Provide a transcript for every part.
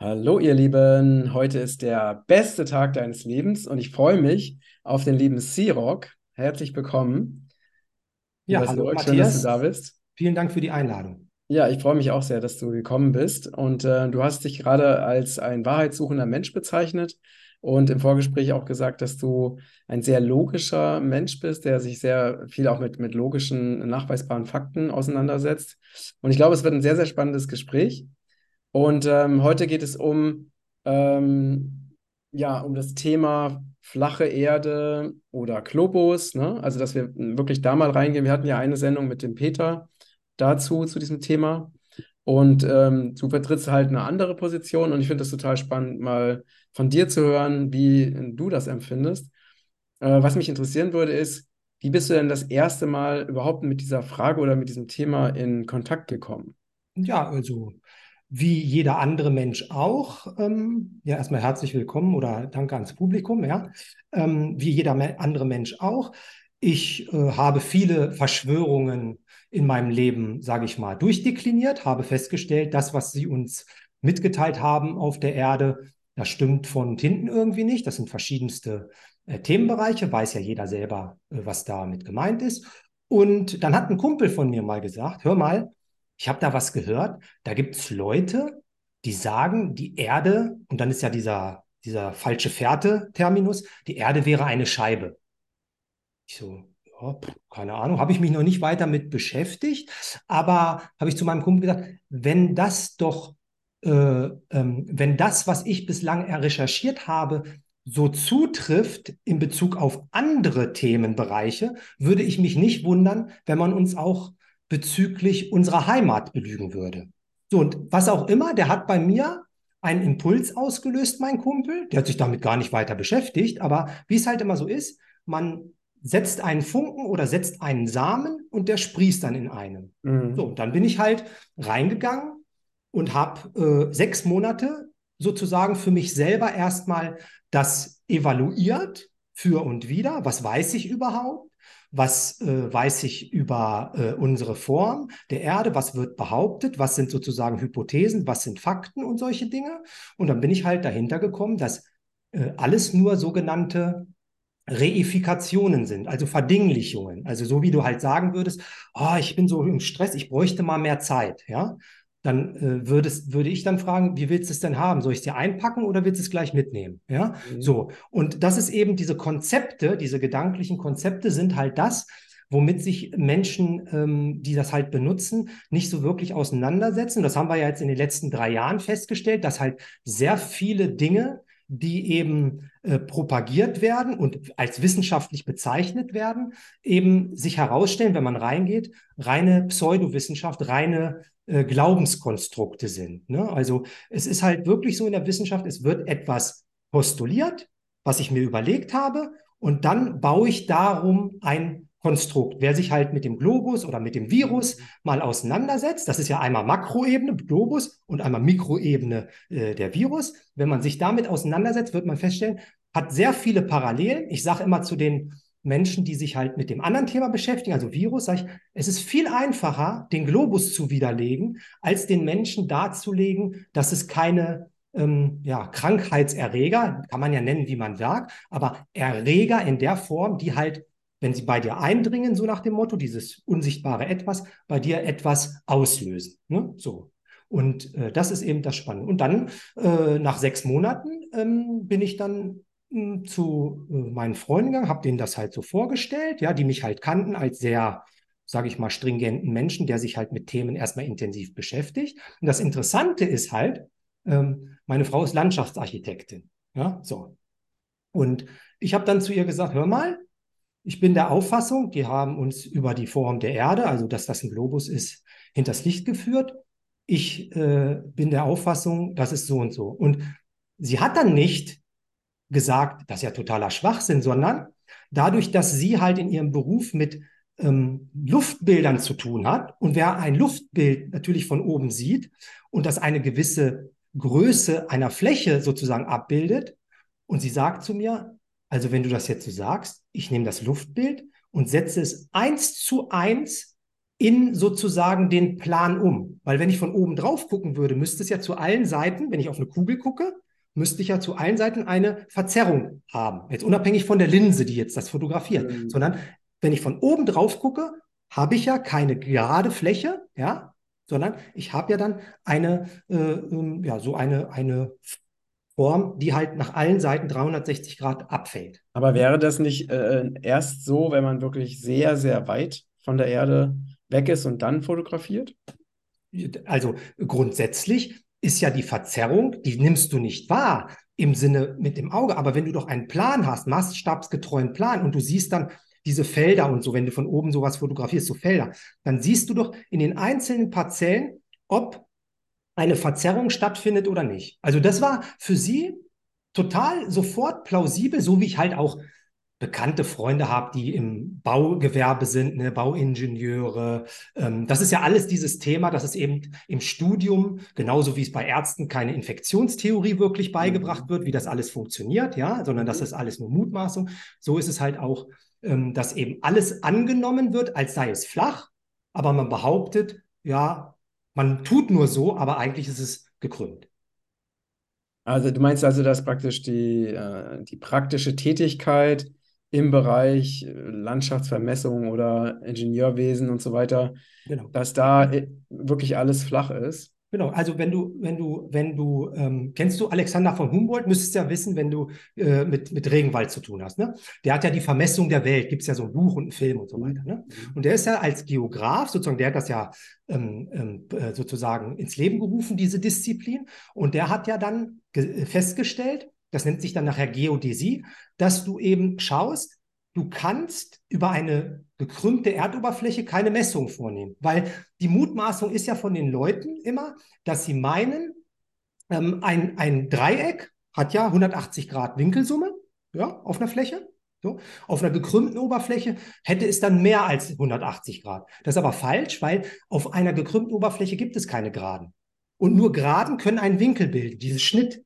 Hallo, ihr Lieben. Heute ist der beste Tag deines Lebens und ich freue mich auf den lieben Sirok. Herzlich willkommen. Ja, hallo Sirok, schön, dass du da Matthias. bist. Vielen Dank für die Einladung. Ja, ich freue mich auch sehr, dass du gekommen bist. Und äh, du hast dich gerade als ein wahrheitssuchender Mensch bezeichnet und im Vorgespräch auch gesagt, dass du ein sehr logischer Mensch bist, der sich sehr viel auch mit, mit logischen, nachweisbaren Fakten auseinandersetzt. Und ich glaube, es wird ein sehr, sehr spannendes Gespräch. Und ähm, heute geht es um, ähm, ja, um das Thema flache Erde oder Globus, ne? Also, dass wir wirklich da mal reingehen. Wir hatten ja eine Sendung mit dem Peter dazu, zu diesem Thema. Und ähm, du vertrittst halt eine andere Position und ich finde das total spannend, mal von dir zu hören, wie du das empfindest. Äh, was mich interessieren würde, ist, wie bist du denn das erste Mal überhaupt mit dieser Frage oder mit diesem Thema in Kontakt gekommen? Ja, also wie jeder andere Mensch auch. Ähm, ja, erstmal herzlich willkommen oder danke ans Publikum. Ja, ähm, wie jeder me andere Mensch auch. Ich äh, habe viele Verschwörungen in meinem Leben, sage ich mal, durchdekliniert, habe festgestellt, das, was sie uns mitgeteilt haben auf der Erde, das stimmt von hinten irgendwie nicht. Das sind verschiedenste äh, Themenbereiche, weiß ja jeder selber, äh, was damit gemeint ist. Und dann hat ein Kumpel von mir mal gesagt, hör mal, ich habe da was gehört, da gibt es Leute, die sagen, die Erde, und dann ist ja dieser, dieser falsche Fährte-Terminus, die Erde wäre eine Scheibe. Ich so, ja, keine Ahnung, habe ich mich noch nicht weiter mit beschäftigt, aber habe ich zu meinem Kumpel gesagt, wenn das doch, äh, ähm, wenn das, was ich bislang recherchiert habe, so zutrifft in Bezug auf andere Themenbereiche, würde ich mich nicht wundern, wenn man uns auch bezüglich unserer Heimat belügen würde. So, und was auch immer, der hat bei mir einen Impuls ausgelöst, mein Kumpel. Der hat sich damit gar nicht weiter beschäftigt, aber wie es halt immer so ist, man setzt einen Funken oder setzt einen Samen und der sprießt dann in einem. Mhm. So, und dann bin ich halt reingegangen und habe äh, sechs Monate sozusagen für mich selber erstmal das evaluiert, für und wieder. Was weiß ich überhaupt? Was äh, weiß ich über äh, unsere Form der Erde? Was wird behauptet? Was sind sozusagen Hypothesen? Was sind Fakten und solche Dinge? Und dann bin ich halt dahinter gekommen, dass äh, alles nur sogenannte Reifikationen sind, also Verdinglichungen. Also so wie du halt sagen würdest, oh, ich bin so im Stress, ich bräuchte mal mehr Zeit, ja. Dann äh, würdest, würde ich dann fragen, wie willst du es denn haben? Soll ich es dir einpacken oder willst du es gleich mitnehmen? Ja, Mhm. so. Und das ist eben diese Konzepte, diese gedanklichen Konzepte sind halt das, womit sich Menschen, ähm, die das halt benutzen, nicht so wirklich auseinandersetzen. Das haben wir ja jetzt in den letzten drei Jahren festgestellt, dass halt sehr viele Dinge, die eben äh, propagiert werden und als wissenschaftlich bezeichnet werden, eben sich herausstellen, wenn man reingeht, reine Pseudowissenschaft, reine äh, Glaubenskonstrukte sind. Ne? Also es ist halt wirklich so in der Wissenschaft, es wird etwas postuliert, was ich mir überlegt habe, und dann baue ich darum ein Konstrukt. Wer sich halt mit dem Globus oder mit dem Virus mal auseinandersetzt, das ist ja einmal Makroebene, Globus, und einmal Mikroebene äh, der Virus. Wenn man sich damit auseinandersetzt, wird man feststellen, hat sehr viele Parallelen. Ich sage immer zu den Menschen, die sich halt mit dem anderen Thema beschäftigen, also Virus, sage ich, es ist viel einfacher, den Globus zu widerlegen, als den Menschen darzulegen, dass es keine ähm, ja, Krankheitserreger, kann man ja nennen, wie man sagt, aber Erreger in der Form, die halt, wenn sie bei dir eindringen, so nach dem Motto, dieses unsichtbare Etwas, bei dir etwas auslösen. Ne? So. Und äh, das ist eben das Spannende. Und dann, äh, nach sechs Monaten, ähm, bin ich dann zu äh, meinen Freunden gegangen, habe denen das halt so vorgestellt, ja, die mich halt kannten als sehr, sage ich mal, stringenten Menschen, der sich halt mit Themen erstmal intensiv beschäftigt. Und das Interessante ist halt, ähm, meine Frau ist Landschaftsarchitektin. Ja, so. Und ich habe dann zu ihr gesagt, hör mal, ich bin der Auffassung, die haben uns über die Form der Erde, also dass das ein Globus ist, hinters Licht geführt. Ich äh, bin der Auffassung, das ist so und so. Und sie hat dann nicht gesagt, das ist ja totaler Schwachsinn, sondern dadurch, dass sie halt in ihrem Beruf mit ähm, Luftbildern zu tun hat und wer ein Luftbild natürlich von oben sieht und das eine gewisse Größe einer Fläche sozusagen abbildet. Und sie sagt zu mir, also wenn du das jetzt so sagst, ich nehme das Luftbild und setze es eins zu eins in sozusagen den Plan um. Weil wenn ich von oben drauf gucken würde, müsste es ja zu allen Seiten, wenn ich auf eine Kugel gucke, müsste ich ja zu allen Seiten eine Verzerrung haben. Jetzt unabhängig von der Linse, die jetzt das fotografiert, mhm. sondern wenn ich von oben drauf gucke, habe ich ja keine gerade Fläche, ja, sondern ich habe ja dann eine, äh, ähm, ja, so eine, eine Form, die halt nach allen Seiten 360 Grad abfällt. Aber wäre das nicht äh, erst so, wenn man wirklich sehr, sehr weit von der Erde weg ist und dann fotografiert? Also grundsätzlich ist ja die Verzerrung, die nimmst du nicht wahr im Sinne mit dem Auge. Aber wenn du doch einen Plan hast, maßstabsgetreuen Plan und du siehst dann diese Felder und so, wenn du von oben sowas fotografierst, so Felder, dann siehst du doch in den einzelnen Parzellen, ob eine Verzerrung stattfindet oder nicht. Also das war für sie total sofort plausibel, so wie ich halt auch bekannte Freunde habe, die im Baugewerbe sind, ne, Bauingenieure. Ähm, das ist ja alles dieses Thema, dass es eben im Studium, genauso wie es bei Ärzten keine Infektionstheorie wirklich beigebracht mhm. wird, wie das alles funktioniert, ja, sondern das ist alles nur Mutmaßung. So ist es halt auch, ähm, dass eben alles angenommen wird, als sei es flach, aber man behauptet, ja, man tut nur so, aber eigentlich ist es gekrümmt. Also du meinst also, dass praktisch die, äh, die praktische Tätigkeit im Bereich äh, Landschaftsvermessung oder Ingenieurwesen und so weiter, genau. dass da äh, wirklich alles flach ist. Genau, also wenn du, wenn du, wenn du, ähm, kennst du Alexander von Humboldt, müsstest du ja wissen, wenn du äh, mit, mit Regenwald zu tun hast. Ne? Der hat ja die Vermessung der Welt, gibt es ja so ein Buch und einen Film und so weiter. Ne? Mhm. Und der ist ja als Geograf, sozusagen, der hat das ja ähm, ähm, äh, sozusagen ins Leben gerufen, diese Disziplin. Und der hat ja dann festgestellt, das nennt sich dann nachher Geodäsie, dass du eben schaust, du kannst über eine gekrümmte Erdoberfläche keine Messung vornehmen, weil die Mutmaßung ist ja von den Leuten immer, dass sie meinen, ähm, ein, ein Dreieck hat ja 180 Grad Winkelsumme ja, auf einer Fläche. So. Auf einer gekrümmten Oberfläche hätte es dann mehr als 180 Grad. Das ist aber falsch, weil auf einer gekrümmten Oberfläche gibt es keine Geraden. Und nur Geraden können einen Winkel bilden, diese Schnitt,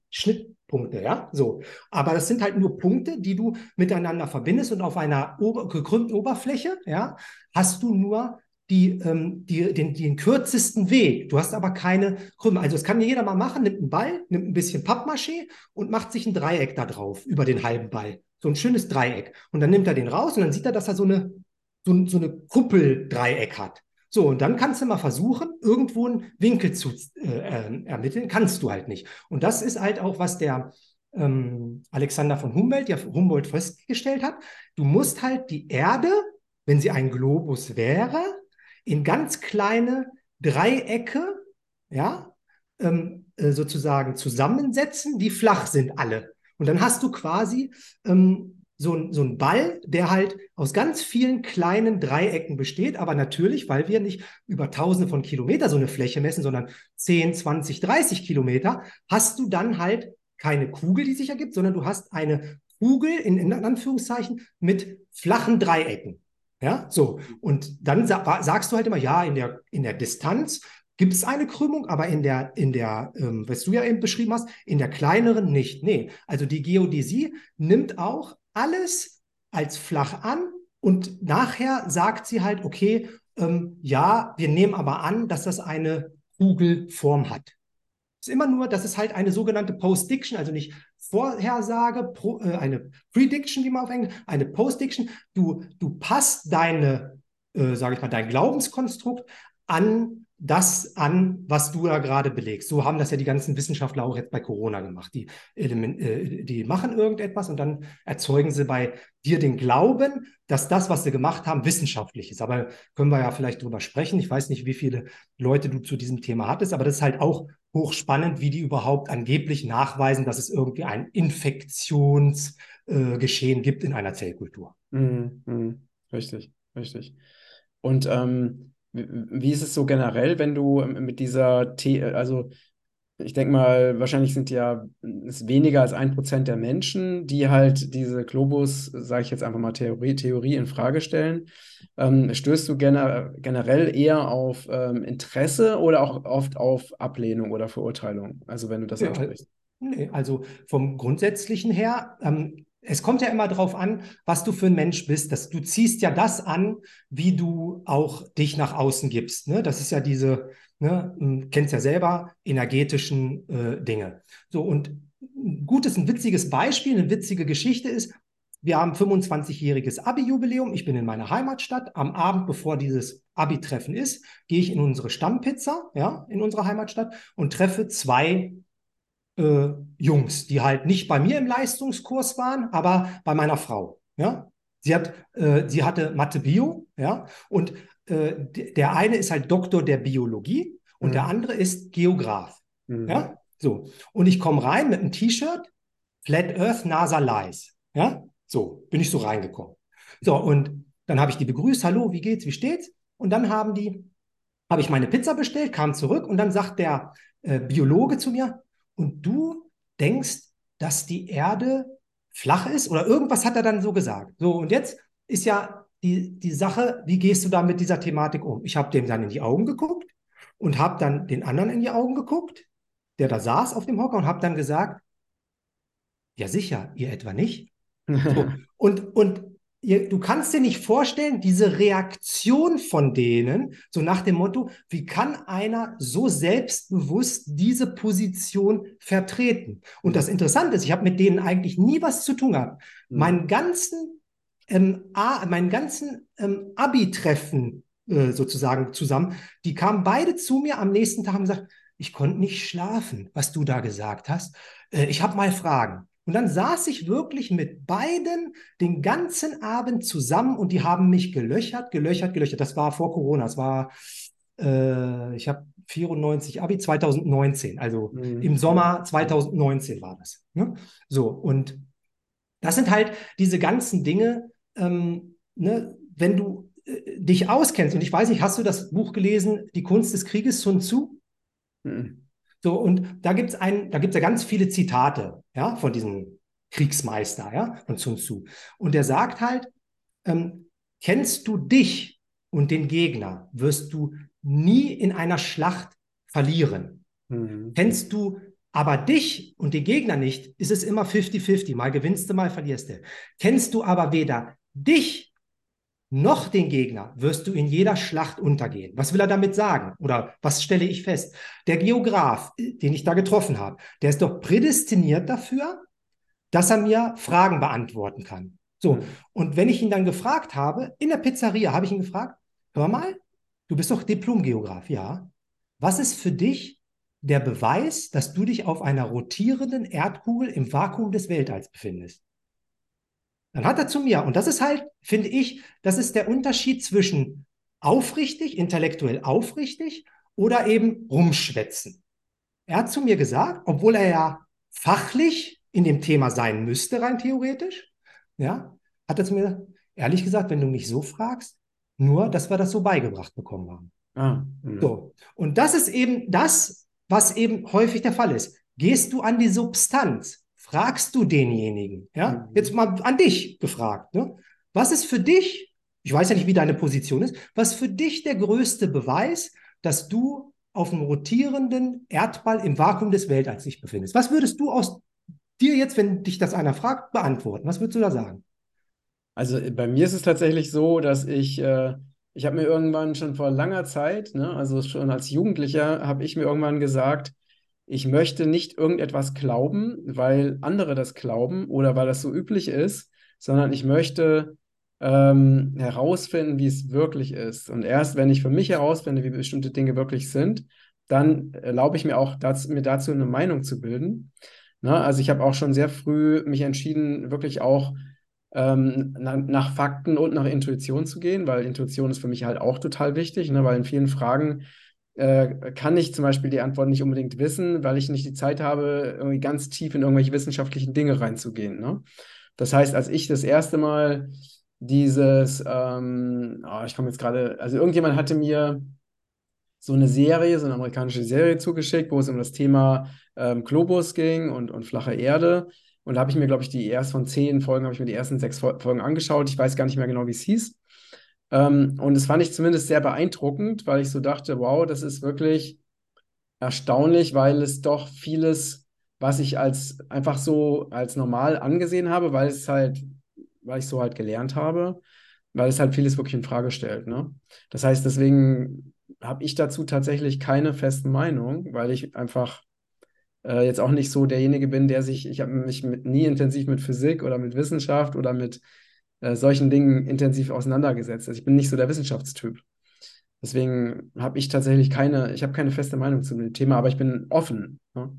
Schnittpunkte, ja, so. Aber das sind halt nur Punkte, die du miteinander verbindest und auf einer Ober gekrümmten Oberfläche, ja, hast du nur die, ähm, die, den, den kürzesten Weg. Du hast aber keine Krümme. Also das kann jeder mal machen, nimmt einen Ball, nimmt ein bisschen Pappmaché und macht sich ein Dreieck da drauf, über den halben Ball. So ein schönes Dreieck. Und dann nimmt er den raus und dann sieht er, dass er so eine, so, so eine Kuppeldreieck hat. So, und dann kannst du mal versuchen, irgendwo einen Winkel zu äh, äh, ermitteln. Kannst du halt nicht. Und das ist halt auch, was der ähm, Alexander von Humboldt, ja Humboldt festgestellt hat. Du musst halt die Erde, wenn sie ein Globus wäre, in ganz kleine Dreiecke, ja, ähm, äh, sozusagen zusammensetzen, die flach sind alle. Und dann hast du quasi ähm, so ein, so ein Ball, der halt aus ganz vielen kleinen Dreiecken besteht, aber natürlich, weil wir nicht über tausende von Kilometer so eine Fläche messen, sondern 10, 20, 30 Kilometer, hast du dann halt keine Kugel, die sich ergibt, sondern du hast eine Kugel in, in Anführungszeichen mit flachen Dreiecken. Ja, so. Und dann sa sagst du halt immer, ja, in der, in der Distanz gibt es eine Krümmung, aber in der, in der, ähm, was du ja eben beschrieben hast, in der kleineren nicht. Nee. Also die Geodäsie nimmt auch alles als flach an und nachher sagt sie halt, okay, ähm, ja, wir nehmen aber an, dass das eine Kugelform hat. Es ist immer nur, das ist halt eine sogenannte Post-Diction, also nicht Vorhersage, pro, äh, eine Prediction, wie man auf Englisch, eine Post-Diction. Du, du passt deine, äh, sage ich mal, dein Glaubenskonstrukt an das an, was du da gerade belegst. So haben das ja die ganzen Wissenschaftler auch jetzt bei Corona gemacht. Die, äh, die machen irgendetwas und dann erzeugen sie bei dir den Glauben, dass das, was sie gemacht haben, wissenschaftlich ist. Aber können wir ja vielleicht drüber sprechen. Ich weiß nicht, wie viele Leute du zu diesem Thema hattest, aber das ist halt auch hochspannend, wie die überhaupt angeblich nachweisen, dass es irgendwie ein Infektionsgeschehen äh, gibt in einer Zellkultur. Mhm, mh. Richtig, richtig. Und ähm, wie ist es so generell, wenn du mit dieser, The also ich denke mal, wahrscheinlich sind ja es weniger als ein Prozent der Menschen, die halt diese Globus, sage ich jetzt einfach mal Theorie, Theorie in Frage stellen. Ähm, stößt du gener generell eher auf ähm, Interesse oder auch oft auf Ablehnung oder Verurteilung? Also wenn du das ja, ansprichst. Nee, also vom Grundsätzlichen her ähm, es kommt ja immer darauf an, was du für ein Mensch bist. Dass du ziehst ja das an, wie du auch dich nach außen gibst. Ne? Das ist ja diese, ne, hm, kennst ja selber, energetischen äh, Dinge. So, und ein gutes, ein witziges Beispiel, eine witzige Geschichte ist, wir haben 25-jähriges Abi-Jubiläum. Ich bin in meiner Heimatstadt. Am Abend, bevor dieses Abi-Treffen ist, gehe ich in unsere Stammpizza, ja, in unserer Heimatstadt und treffe zwei äh, Jungs, die halt nicht bei mir im Leistungskurs waren, aber bei meiner Frau. Ja, sie hat, äh, sie hatte Mathe Bio, ja, und äh, der eine ist halt Doktor der Biologie und mhm. der andere ist Geograf. Mhm. Ja, so. Und ich komme rein mit einem T-Shirt, Flat Earth NASA Lies. Ja, so bin ich so reingekommen. So, und dann habe ich die begrüßt, hallo, wie geht's, wie steht's? Und dann haben die, habe ich meine Pizza bestellt, kam zurück und dann sagt der äh, Biologe zu mir, und du denkst, dass die Erde flach ist oder irgendwas hat er dann so gesagt. So, und jetzt ist ja die, die Sache, wie gehst du da mit dieser Thematik um? Ich habe dem dann in die Augen geguckt und habe dann den anderen in die Augen geguckt, der da saß auf dem Hocker und habe dann gesagt, ja sicher, ihr etwa nicht. So, und, und du kannst dir nicht vorstellen, diese Reaktion von denen, so nach dem Motto, wie kann einer so selbstbewusst diese Position vertreten? Und das Interessante ist, ich habe mit denen eigentlich nie was zu tun gehabt. Mhm. Meinen ganzen, ähm, A, meinen ganzen ähm, Abi-Treffen äh, sozusagen zusammen, die kamen beide zu mir am nächsten Tag und gesagt, ich konnte nicht schlafen, was du da gesagt hast. Äh, ich habe mal Fragen. Und dann saß ich wirklich mit beiden den ganzen Abend zusammen und die haben mich gelöchert, gelöchert, gelöchert. Das war vor Corona. Das war, äh, ich habe 94 Abi 2019, also mhm. im Sommer 2019 war das. Ne? So, und das sind halt diese ganzen Dinge, ähm, ne, wenn du äh, dich auskennst, und ich weiß nicht, hast du das Buch gelesen, Die Kunst des Krieges, Sun Tzu? Mhm. So, und da gibt es ein, da gibt's ja ganz viele Zitate, ja, von diesem Kriegsmeister, ja, von Sun Tzu. Und der sagt halt, ähm, kennst du dich und den Gegner, wirst du nie in einer Schlacht verlieren. Mhm. Kennst du aber dich und den Gegner nicht, ist es immer 50-50. Mal gewinnst du, mal verlierst du. Kennst du aber weder dich noch den Gegner wirst du in jeder Schlacht untergehen. Was will er damit sagen? Oder was stelle ich fest? Der Geograf, den ich da getroffen habe, der ist doch prädestiniert dafür, dass er mir Fragen beantworten kann. So, mhm. und wenn ich ihn dann gefragt habe, in der Pizzeria habe ich ihn gefragt, hör mal, du bist doch Diplomgeograf, ja. Was ist für dich der Beweis, dass du dich auf einer rotierenden Erdkugel im Vakuum des Weltalls befindest? Dann hat er zu mir, und das ist halt, finde ich, das ist der Unterschied zwischen aufrichtig, intellektuell aufrichtig oder eben rumschwätzen. Er hat zu mir gesagt, obwohl er ja fachlich in dem Thema sein müsste, rein theoretisch, ja, hat er zu mir gesagt, ehrlich gesagt, wenn du mich so fragst, nur, dass wir das so beigebracht bekommen haben. Ah, so. Und das ist eben das, was eben häufig der Fall ist. Gehst du an die Substanz, fragst du denjenigen, ja, mhm. jetzt mal an dich gefragt, ne? was ist für dich, ich weiß ja nicht, wie deine Position ist, was für dich der größte Beweis, dass du auf einem rotierenden Erdball im Vakuum des Weltalls dich befindest? Was würdest du aus dir jetzt, wenn dich das einer fragt, beantworten? Was würdest du da sagen? Also bei mir ist es tatsächlich so, dass ich, äh, ich habe mir irgendwann schon vor langer Zeit, ne, also schon als Jugendlicher, habe ich mir irgendwann gesagt, ich möchte nicht irgendetwas glauben, weil andere das glauben oder weil das so üblich ist, sondern ich möchte ähm, herausfinden, wie es wirklich ist. Und erst wenn ich für mich herausfinde, wie bestimmte Dinge wirklich sind, dann erlaube ich mir auch, das, mir dazu eine Meinung zu bilden. Na, also ich habe auch schon sehr früh mich entschieden, wirklich auch ähm, nach, nach, Fakten und nach Intuition zu gehen, weil Intuition ist für mich halt auch total wichtig, ne, weil in vielen Fragen äh, kann ich zum Beispiel die Antwort nicht unbedingt wissen, weil ich nicht die Zeit habe, irgendwie ganz tief in irgendwelche wissenschaftlichen Dinge reinzugehen. Ne? Das heißt, als ich das erste Mal dieses, ähm, oh, ich komme jetzt gerade, also irgendjemand hatte mir so eine Serie, so eine amerikanische Serie zugeschickt, wo es um das Thema ähm, Globus ging und, und flache Erde. Und da habe ich mir, glaube ich, die ersten von zehn Folgen, habe ich mir die ersten sechs Folgen angeschaut. Ich weiß gar nicht mehr genau, wie es hieß. Ähm, und das fand ich zumindest sehr beeindruckend, weil ich so dachte, wow, das ist wirklich erstaunlich, weil es doch vieles was ich als einfach so als normal angesehen habe, weil es halt, weil ich so halt gelernt habe, weil es halt vieles wirklich in Frage stellt. Ne? Das heißt, deswegen habe ich dazu tatsächlich keine feste Meinung, weil ich einfach äh, jetzt auch nicht so derjenige bin, der sich, ich habe mich mit, nie intensiv mit Physik oder mit Wissenschaft oder mit äh, solchen Dingen intensiv auseinandergesetzt. Also ich bin nicht so der Wissenschaftstyp. Deswegen habe ich tatsächlich keine, ich habe keine feste Meinung zu dem Thema, aber ich bin offen. Ne?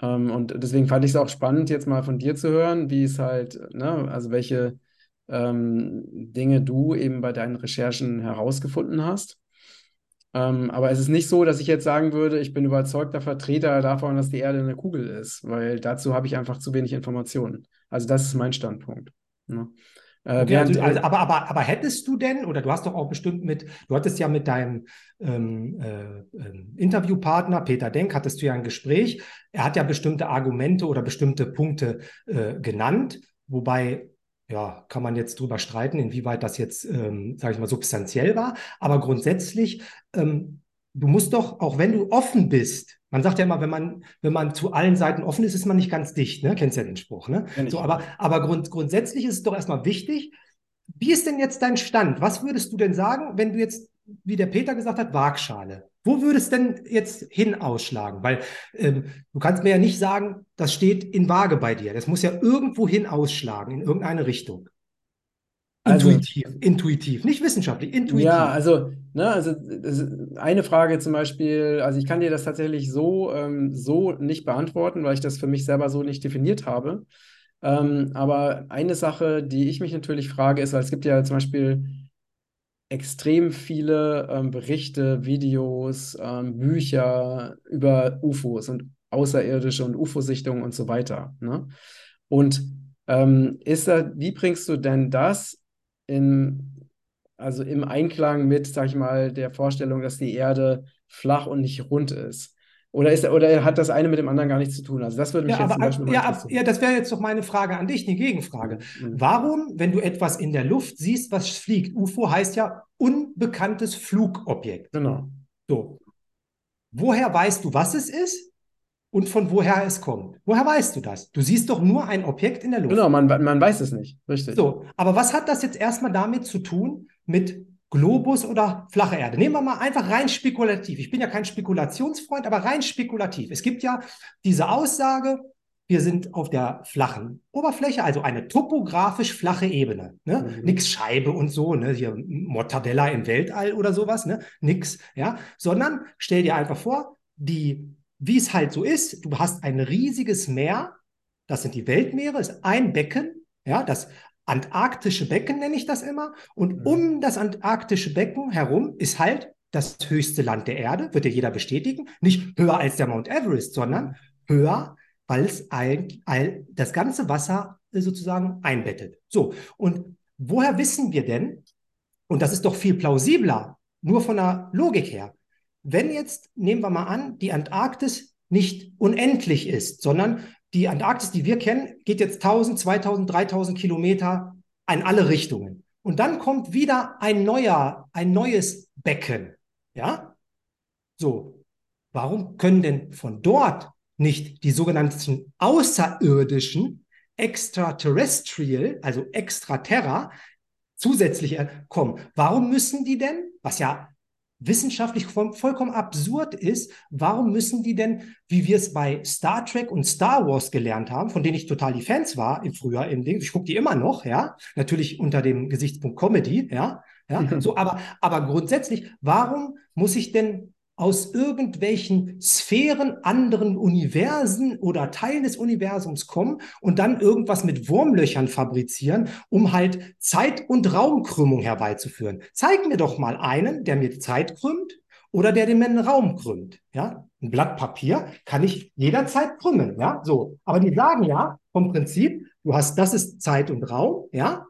Ähm, und deswegen fand ich es auch spannend, jetzt mal von dir zu hören, wie es halt, ne, also welche ähm, Dinge du eben bei deinen Recherchen herausgefunden hast. Ähm, aber es ist nicht so, dass ich jetzt sagen würde, ich bin überzeugter Vertreter davon, dass die Erde eine Kugel ist, weil dazu habe ich einfach zu wenig Informationen. Also das ist mein Standpunkt. Ne? Äh, okay, also, also, aber, aber, aber hättest du denn, oder du hast doch auch bestimmt mit, du hattest ja mit deinem ähm, äh, äh, Interviewpartner Peter Denk, hattest du ja ein Gespräch. Er hat ja bestimmte Argumente oder bestimmte Punkte äh, genannt, wobei ja, kann man jetzt drüber streiten, inwieweit das jetzt, ähm, sage ich mal, substanziell war. Aber grundsätzlich, ähm, du musst doch, auch wenn du offen bist, man sagt ja immer, wenn man, wenn man zu allen Seiten offen ist, ist man nicht ganz dicht, ne? Kennst ja den Spruch, ne? So, aber, aber grund, grundsätzlich ist es doch erstmal wichtig. Wie ist denn jetzt dein Stand? Was würdest du denn sagen, wenn du jetzt, wie der Peter gesagt hat, Waagschale? Wo würde es denn jetzt hin ausschlagen? Weil ähm, du kannst mir ja nicht sagen, das steht in Waage bei dir. Das muss ja irgendwo hin ausschlagen, in irgendeine Richtung. Also intuitiv, also, intuitiv, nicht wissenschaftlich, intuitiv. Ja, also, ne, also eine Frage zum Beispiel, also ich kann dir das tatsächlich so, ähm, so nicht beantworten, weil ich das für mich selber so nicht definiert habe. Ähm, aber eine Sache, die ich mich natürlich frage, ist, weil es gibt ja zum Beispiel extrem viele ähm, Berichte, Videos, ähm, Bücher über UFOs und Außerirdische und UFO-Sichtungen und so weiter. Ne? Und ähm, ist da, wie bringst du denn das in, also im Einklang mit, sag ich mal, der Vorstellung, dass die Erde flach und nicht rund ist? Oder, ist, oder hat das eine mit dem anderen gar nichts zu tun? Also das würde mich ja, jetzt aber, zum Beispiel ja, ab, ja, das wäre jetzt doch meine Frage an dich, eine Gegenfrage. Mhm. Warum, wenn du etwas in der Luft siehst, was fliegt, UFO heißt ja unbekanntes Flugobjekt. Genau. So. Woher weißt du, was es ist und von woher es kommt? Woher weißt du das? Du siehst doch nur ein Objekt in der Luft. Genau, man, man weiß es nicht. Richtig. So, aber was hat das jetzt erstmal damit zu tun mit Globus oder flache Erde. Nehmen wir mal einfach rein spekulativ. Ich bin ja kein Spekulationsfreund, aber rein spekulativ. Es gibt ja diese Aussage, wir sind auf der flachen Oberfläche, also eine topografisch flache Ebene. Ne? Mhm. Nix Scheibe und so, ne? hier Mortadella im Weltall oder sowas, ne? nix, ja, sondern stell dir einfach vor, die, wie es halt so ist, du hast ein riesiges Meer, das sind die Weltmeere, ist ein Becken, ja, das antarktische Becken nenne ich das immer. Und mhm. um das antarktische Becken herum ist halt das höchste Land der Erde, wird ja jeder bestätigen. Nicht höher als der Mount Everest, sondern höher, weil es all, all, das ganze Wasser sozusagen einbettet. So, und woher wissen wir denn, und das ist doch viel plausibler, nur von der Logik her, wenn jetzt, nehmen wir mal an, die Antarktis nicht unendlich ist, sondern die Antarktis, die wir kennen, geht jetzt 1000, 2000, 3000 Kilometer in alle Richtungen. Und dann kommt wieder ein neuer, ein neues Becken. Ja? So. Warum können denn von dort nicht die sogenannten außerirdischen extraterrestrial, also extraterra, zusätzlich kommen? Warum müssen die denn, was ja wissenschaftlich vollkommen absurd ist, warum müssen die denn, wie wir es bei Star Trek und Star Wars gelernt haben, von denen ich total die Fans war im Frühjahr im Ding, ich gucke die immer noch, ja, natürlich unter dem Gesichtspunkt Comedy, ja, ja, so, aber, aber grundsätzlich, warum muss ich denn aus irgendwelchen Sphären anderen Universen oder Teilen des Universums kommen und dann irgendwas mit Wurmlöchern fabrizieren, um halt Zeit- und Raumkrümmung herbeizuführen. Zeig mir doch mal einen, der mir Zeit krümmt oder der mir einen Raum krümmt. Ja, ein Blatt Papier kann ich jederzeit krümmen. Ja, so. Aber die sagen ja vom Prinzip, du hast, das ist Zeit und Raum. Ja,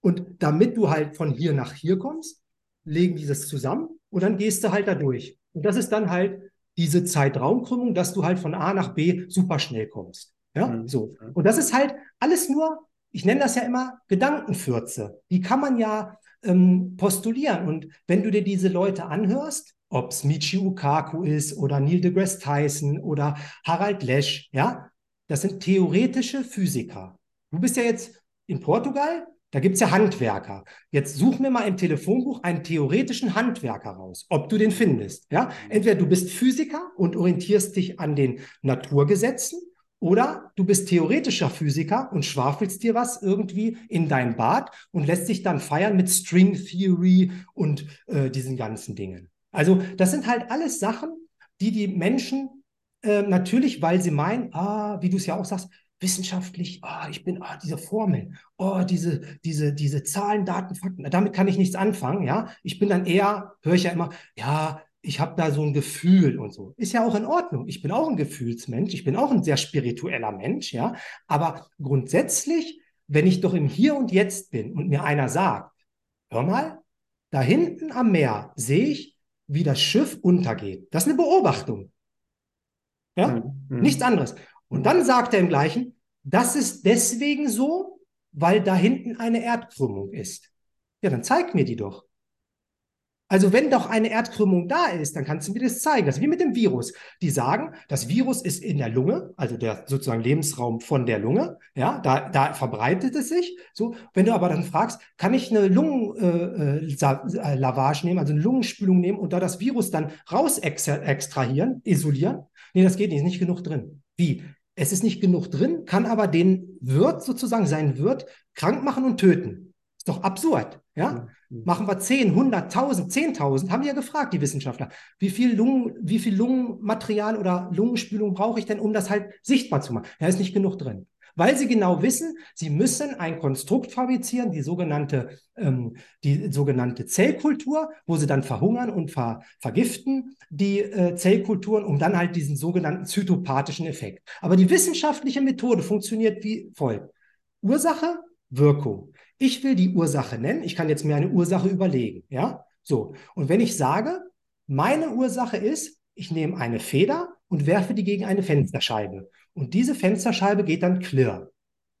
und damit du halt von hier nach hier kommst, legen die das zusammen und dann gehst du halt da durch. Und das ist dann halt diese Zeitraumkrümmung, dass du halt von A nach B super schnell kommst. Ja, mhm. so. Und das ist halt alles nur, ich nenne das ja immer Gedankenfürze. Die kann man ja ähm, postulieren. Und wenn du dir diese Leute anhörst, ob es Michio Kaku ist oder Neil deGrasse Tyson oder Harald Lesch, ja, das sind theoretische Physiker. Du bist ja jetzt in Portugal, da gibt es ja Handwerker. Jetzt such mir mal im Telefonbuch einen theoretischen Handwerker raus, ob du den findest. Ja? Entweder du bist Physiker und orientierst dich an den Naturgesetzen oder du bist theoretischer Physiker und schwafelst dir was irgendwie in dein Bad und lässt dich dann feiern mit String Theory und äh, diesen ganzen Dingen. Also das sind halt alles Sachen, die die Menschen äh, natürlich, weil sie meinen, ah, wie du es ja auch sagst, wissenschaftlich, ah, ich bin, ah, diese Formeln, oh, diese, diese, diese Zahlen, Daten, Fakten, damit kann ich nichts anfangen, ja. Ich bin dann eher, höre ich ja immer, ja, ich habe da so ein Gefühl und so. Ist ja auch in Ordnung. Ich bin auch ein Gefühlsmensch, ich bin auch ein sehr spiritueller Mensch, ja. Aber grundsätzlich, wenn ich doch im Hier und Jetzt bin und mir einer sagt, hör mal, da hinten am Meer sehe ich, wie das Schiff untergeht. Das ist eine Beobachtung. Ja, mhm. mhm. nichts anderes. Und dann sagt er im gleichen, das ist deswegen so, weil da hinten eine Erdkrümmung ist. Ja, dann zeig mir die doch. Also wenn doch eine Erdkrümmung da ist, dann kannst du mir das zeigen. Das ist wie mit dem Virus. Die sagen, das Virus ist in der Lunge, also der sozusagen Lebensraum von der Lunge. Ja, da, da verbreitet es sich. So, wenn du aber dann fragst, kann ich eine Lungenlavage äh, äh, nehmen, also eine Lungenspülung nehmen und da das Virus dann raus extrahieren, isolieren? Nee, das geht nicht, ist nicht genug drin. Wie? Es ist nicht genug drin, kann aber den Wirt sozusagen, seinen Wirt krank machen und töten. Ist doch absurd. Ja? Mhm. Machen wir 10, 100, 1000, 10.000, haben die ja gefragt, die Wissenschaftler. Wie viel, Lungen, wie viel Lungenmaterial oder Lungenspülung brauche ich denn, um das halt sichtbar zu machen? Da ist nicht genug drin. Weil sie genau wissen, sie müssen ein Konstrukt fabrizieren, die sogenannte, ähm, die sogenannte Zellkultur, wo sie dann verhungern und ver, vergiften die äh, Zellkulturen, um dann halt diesen sogenannten zytopathischen Effekt. Aber die wissenschaftliche Methode funktioniert wie folgt. Ursache, Wirkung. Ich will die Ursache nennen. Ich kann jetzt mir eine Ursache überlegen. Ja, so. Und wenn ich sage, meine Ursache ist, ich nehme eine Feder und werfe die gegen eine Fensterscheibe. Und diese Fensterscheibe geht dann klirr.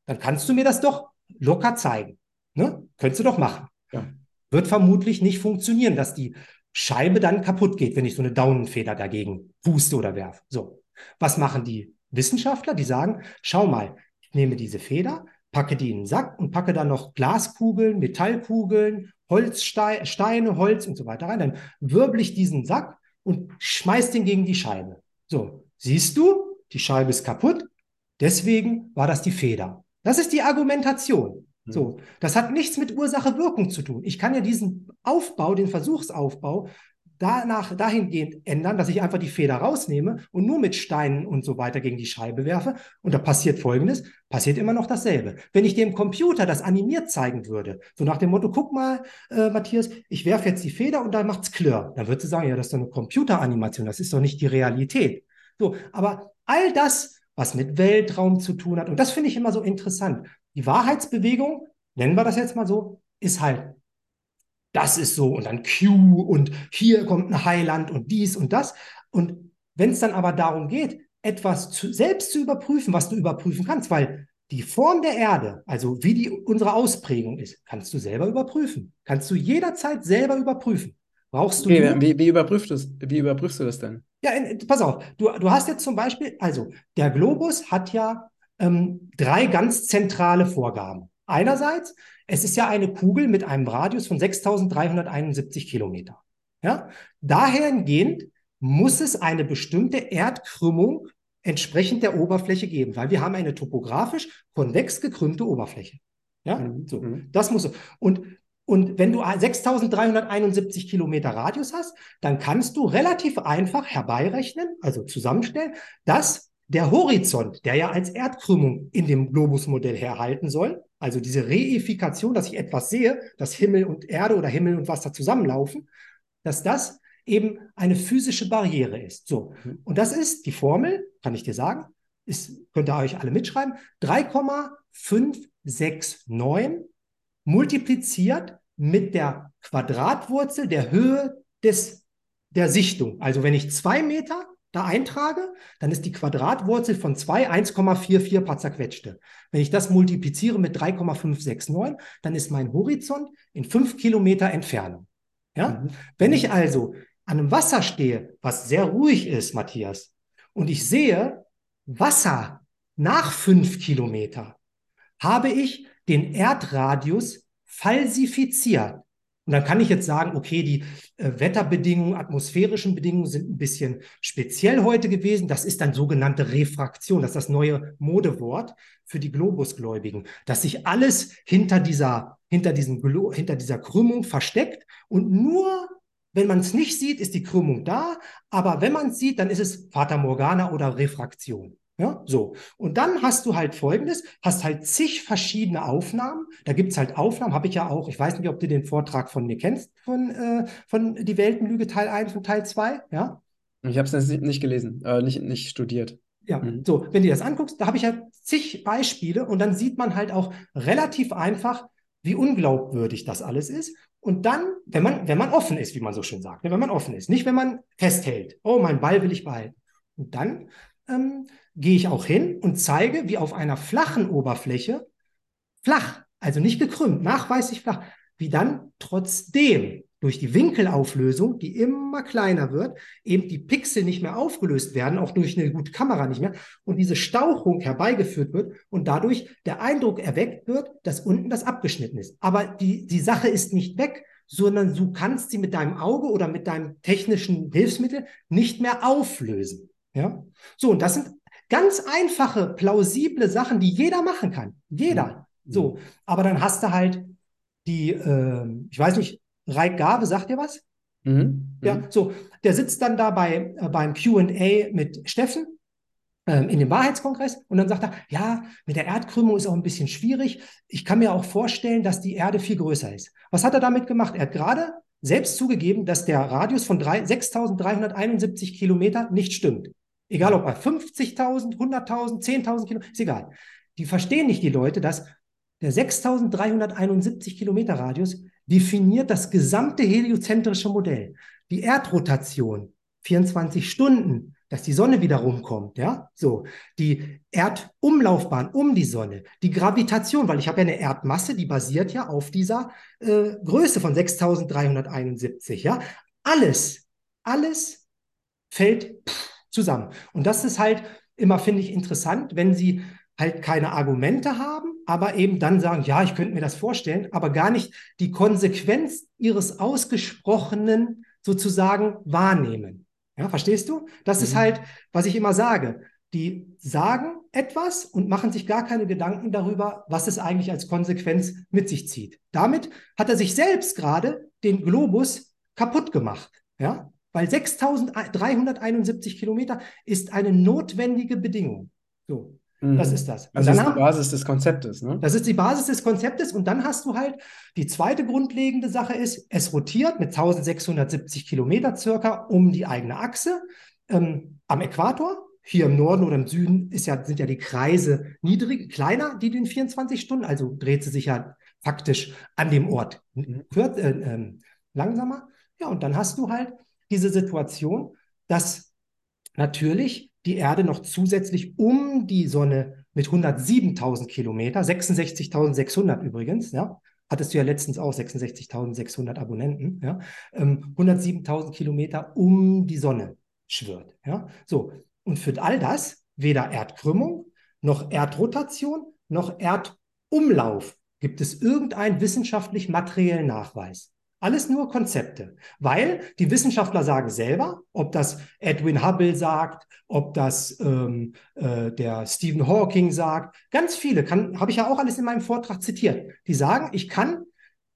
Dann kannst du mir das doch locker zeigen. Ne? Könntest du doch machen. Ja. Wird vermutlich nicht funktionieren, dass die Scheibe dann kaputt geht, wenn ich so eine Daunenfeder dagegen puste oder werfe. So. Was machen die Wissenschaftler? Die sagen, schau mal, ich nehme diese Feder, packe die in den Sack und packe dann noch Glaskugeln, Metallkugeln, Holzsteine, Holz und so weiter rein. Dann wirbel ich diesen Sack und schmeiß den gegen die Scheibe. So, siehst du, die Scheibe ist kaputt, deswegen war das die Feder. Das ist die Argumentation. Hm. So, das hat nichts mit Ursache-Wirkung zu tun. Ich kann ja diesen Aufbau, den Versuchsaufbau, danach dahingehend ändern, dass ich einfach die Feder rausnehme und nur mit Steinen und so weiter gegen die Scheibe werfe. Und da passiert Folgendes, passiert immer noch dasselbe. Wenn ich dem Computer das animiert zeigen würde, so nach dem Motto, guck mal, äh, Matthias, ich werfe jetzt die Feder und dann macht's klirr. Dann würde sie sagen, ja, das ist doch eine Computeranimation, das ist doch nicht die Realität. So, aber all das, was mit Weltraum zu tun hat, und das finde ich immer so interessant. Die Wahrheitsbewegung, nennen wir das jetzt mal so, ist halt das ist so und dann Q und hier kommt ein Heiland und dies und das. Und wenn es dann aber darum geht, etwas zu, selbst zu überprüfen, was du überprüfen kannst, weil die Form der Erde, also wie die, unsere Ausprägung ist, kannst du selber überprüfen. Kannst du jederzeit selber überprüfen. Brauchst du. Okay, wie, wie, überprüfst du, wie überprüfst du das denn? Ja, pass auf. Du, du hast jetzt zum Beispiel, also der Globus hat ja ähm, drei ganz zentrale Vorgaben. Einerseits es ist ja eine Kugel mit einem Radius von 6371 Kilometer. Ja? Dahingehend muss es eine bestimmte Erdkrümmung entsprechend der Oberfläche geben, weil wir haben eine topografisch konvex gekrümmte Oberfläche. Ja, mhm. so. Mhm. Das muss und und wenn du 6371 Kilometer Radius hast, dann kannst du relativ einfach herbeirechnen, also zusammenstellen, dass der Horizont, der ja als Erdkrümmung in dem Globusmodell herhalten soll, also diese Reifikation, dass ich etwas sehe, dass Himmel und Erde oder Himmel und Wasser zusammenlaufen, dass das eben eine physische Barriere ist. So. Mhm. Und das ist die Formel, kann ich dir sagen, ist, könnt ihr euch alle mitschreiben, 3,569 multipliziert mit der Quadratwurzel der Höhe des, der Sichtung. Also wenn ich zwei Meter da eintrage, dann ist die Quadratwurzel von 2 1,44 paar zerquetschte. Wenn ich das multipliziere mit 3,569, dann ist mein Horizont in 5 Kilometer Entfernung. Ja? Mhm. Wenn ich also an einem Wasser stehe, was sehr ruhig ist, Matthias, und ich sehe Wasser nach fünf Kilometer, habe ich den Erdradius falsifiziert. Und dann kann ich jetzt sagen, okay, die äh, Wetterbedingungen, atmosphärischen Bedingungen sind ein bisschen speziell heute gewesen. Das ist dann sogenannte Refraktion. Das ist das neue Modewort für die Globusgläubigen, dass sich alles hinter dieser, hinter diesem, Glo hinter dieser Krümmung versteckt und nur wenn man es nicht sieht, ist die Krümmung da, aber wenn man es sieht, dann ist es Fata Morgana oder Refraktion. Ja, so. Und dann hast du halt Folgendes, hast halt zig verschiedene Aufnahmen. Da gibt's halt Aufnahmen, habe ich ja auch, ich weiß nicht, ob du den Vortrag von mir kennst, von, äh, von Die Weltenlüge Teil 1 und Teil 2, ja? Ich habe es nicht gelesen, äh, nicht, nicht studiert. Ja, mhm. so, wenn du das anguckst, da habe ich ja zig Beispiele und dann sieht man halt auch relativ einfach, wie unglaubwürdig das alles ist. Und dann, wenn man, wenn man offen ist, wie man so schön sagt, ne, wenn man offen ist, nicht wenn man festhält, oh, mein Ball will ich behalten. Und dann ähm, gehe ich auch hin und zeige, wie auf einer flachen Oberfläche, flach, also nicht gekrümmt, nachweislich flach, wie dann trotzdem durch die Winkelauflösung, die immer kleiner wird, eben die Pixel nicht mehr aufgelöst werden, auch durch eine gute Kamera nicht mehr, und diese Stauchung herbeigeführt wird und dadurch der Eindruck erweckt wird, dass unten das abgeschnitten ist. Aber die, die Sache ist nicht weg, sondern du kannst sie mit deinem Auge oder mit deinem technischen Hilfsmittel nicht mehr auflösen. Ja? So, und das sind ganz einfache, plausible Sachen, die jeder machen kann. Jeder. Mhm. So, aber dann hast du halt die, äh, ich weiß nicht, Reik Gabe, sagt dir was? Mhm. Ja, mhm. so, der sitzt dann da bei, äh, beim QA mit Steffen ähm, in dem Wahrheitskongress und dann sagt er, ja, mit der Erdkrümmung ist auch ein bisschen schwierig. Ich kann mir auch vorstellen, dass die Erde viel größer ist. Was hat er damit gemacht? Er hat gerade selbst zugegeben, dass der Radius von 6.371 Kilometer nicht stimmt. Egal ob bei 50.000, 100.000, 10.000 Kilometer, ist egal. Die verstehen nicht die Leute, dass der 6.371 Kilometer Radius definiert das gesamte heliozentrische Modell. Die Erdrotation, 24 Stunden, dass die Sonne wieder rumkommt, ja, so, die Erdumlaufbahn um die Sonne, die Gravitation, weil ich habe ja eine Erdmasse, die basiert ja auf dieser äh, Größe von 6371, ja, alles, alles fällt zusammen. Und das ist halt immer, finde ich, interessant, wenn Sie halt keine Argumente haben, aber eben dann sagen, ja, ich könnte mir das vorstellen, aber gar nicht die Konsequenz ihres Ausgesprochenen sozusagen wahrnehmen. Ja, verstehst du? Das mhm. ist halt, was ich immer sage. Die sagen etwas und machen sich gar keine Gedanken darüber, was es eigentlich als Konsequenz mit sich zieht. Damit hat er sich selbst gerade den Globus kaputt gemacht. Ja, weil 6371 Kilometer ist eine notwendige Bedingung. So. Mhm. Das ist das. Also das ist die Basis des Konzeptes, ne? Das ist die Basis des Konzeptes und dann hast du halt die zweite grundlegende Sache ist, es rotiert mit 1670 Kilometer circa um die eigene Achse ähm, am Äquator. Hier im Norden oder im Süden ist ja, sind ja die Kreise niedrig, kleiner, die den 24 Stunden, also dreht sie sich ja faktisch an dem Ort mhm. äh, äh, langsamer. Ja, und dann hast du halt diese Situation, dass natürlich die Erde noch zusätzlich um die Sonne mit 107.000 Kilometer, 66.600 übrigens, ja, hattest du ja letztens auch 66.600 Abonnenten, ja, 107.000 ähm, Kilometer um die Sonne schwirrt, ja, so. Und für all das weder Erdkrümmung noch Erdrotation noch Erdumlauf gibt es irgendeinen wissenschaftlich materiellen Nachweis. Alles nur Konzepte, weil die Wissenschaftler sagen selber, ob das Edwin Hubble sagt, ob das ähm, äh, der Stephen Hawking sagt, ganz viele, habe ich ja auch alles in meinem Vortrag zitiert, die sagen, ich kann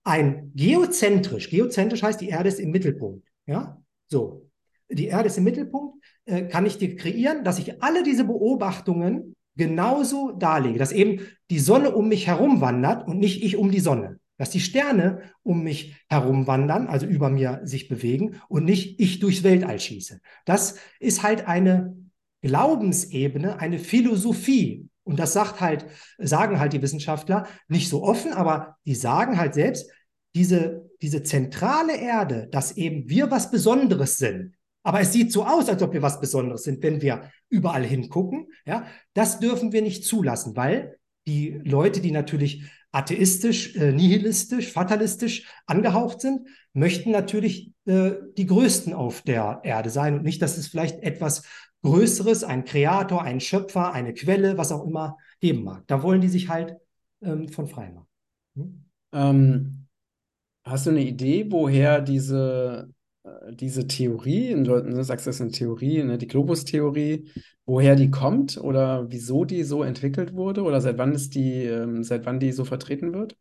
ein geozentrisch, geozentrisch heißt, die Erde ist im Mittelpunkt, ja, so, die Erde ist im Mittelpunkt, äh, kann ich dir kreieren, dass ich alle diese Beobachtungen genauso darlege, dass eben die Sonne um mich herum wandert und nicht ich um die Sonne dass die Sterne um mich herum wandern, also über mir sich bewegen und nicht ich durchs Weltall schieße. Das ist halt eine Glaubensebene, eine Philosophie. Und das sagt halt, sagen halt die Wissenschaftler nicht so offen, aber die sagen halt selbst, diese, diese zentrale Erde, dass eben wir was Besonderes sind. Aber es sieht so aus, als ob wir was Besonderes sind, wenn wir überall hingucken. Ja, das dürfen wir nicht zulassen, weil die Leute, die natürlich atheistisch, äh, nihilistisch, fatalistisch angehaucht sind, möchten natürlich äh, die Größten auf der Erde sein und nicht, dass es vielleicht etwas Größeres, ein Kreator, ein Schöpfer, eine Quelle, was auch immer geben mag. Da wollen die sich halt ähm, von frei machen. Hm? Ähm, hast du eine Idee, woher diese, diese Theorie, du sagst, das ist eine Theorie, ne, die Globus-Theorie, woher die kommt oder wieso die so entwickelt wurde oder seit wann ist die, ähm, seit wann die so vertreten wird?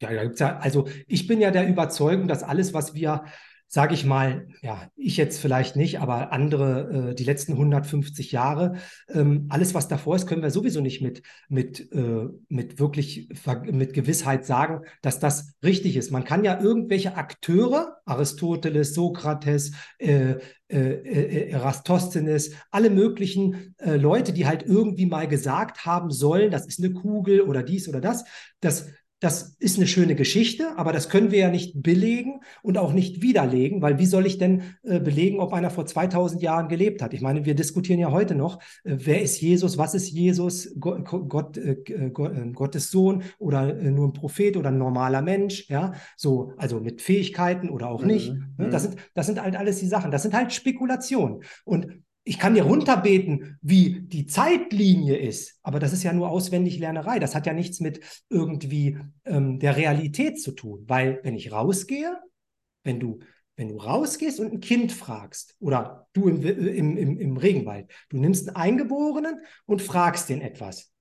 Ja, da gibt's ja, also ich bin ja der Überzeugung, dass alles, was wir sage ich mal, ja, ich jetzt vielleicht nicht, aber andere, äh, die letzten 150 Jahre, ähm, alles, was davor ist, können wir sowieso nicht mit, mit, äh, mit wirklich, mit Gewissheit sagen, dass das richtig ist. Man kann ja irgendwelche Akteure, Aristoteles, Sokrates, äh, äh, äh Eratosthenes, alle möglichen äh, Leute, die halt irgendwie mal gesagt haben sollen, das ist eine Kugel oder dies oder das, das das ist eine schöne Geschichte, aber das können wir ja nicht belegen und auch nicht widerlegen, weil wie soll ich denn äh, belegen, ob einer vor 2000 Jahren gelebt hat? Ich meine, wir diskutieren ja heute noch, äh, wer ist Jesus, was ist Jesus, Gott, Gott, äh, äh Gott äh, Gottes Sohn oder äh, nur ein Prophet oder ein normaler Mensch, ja, so, also mit Fähigkeiten oder auch nicht. Mhm. Ne? Das, sind, das sind halt alles die Sachen. Das sind halt Spekulationen. Und ich kann dir runterbeten, wie die Zeitlinie ist, aber das ist ja nur auswendig Lernerei. Das hat ja nichts mit irgendwie ähm, der Realität zu tun, weil wenn ich rausgehe, wenn du wenn du rausgehst und ein Kind fragst oder du im, im, im, im Regenwald, du nimmst einen Eingeborenen und fragst den etwas,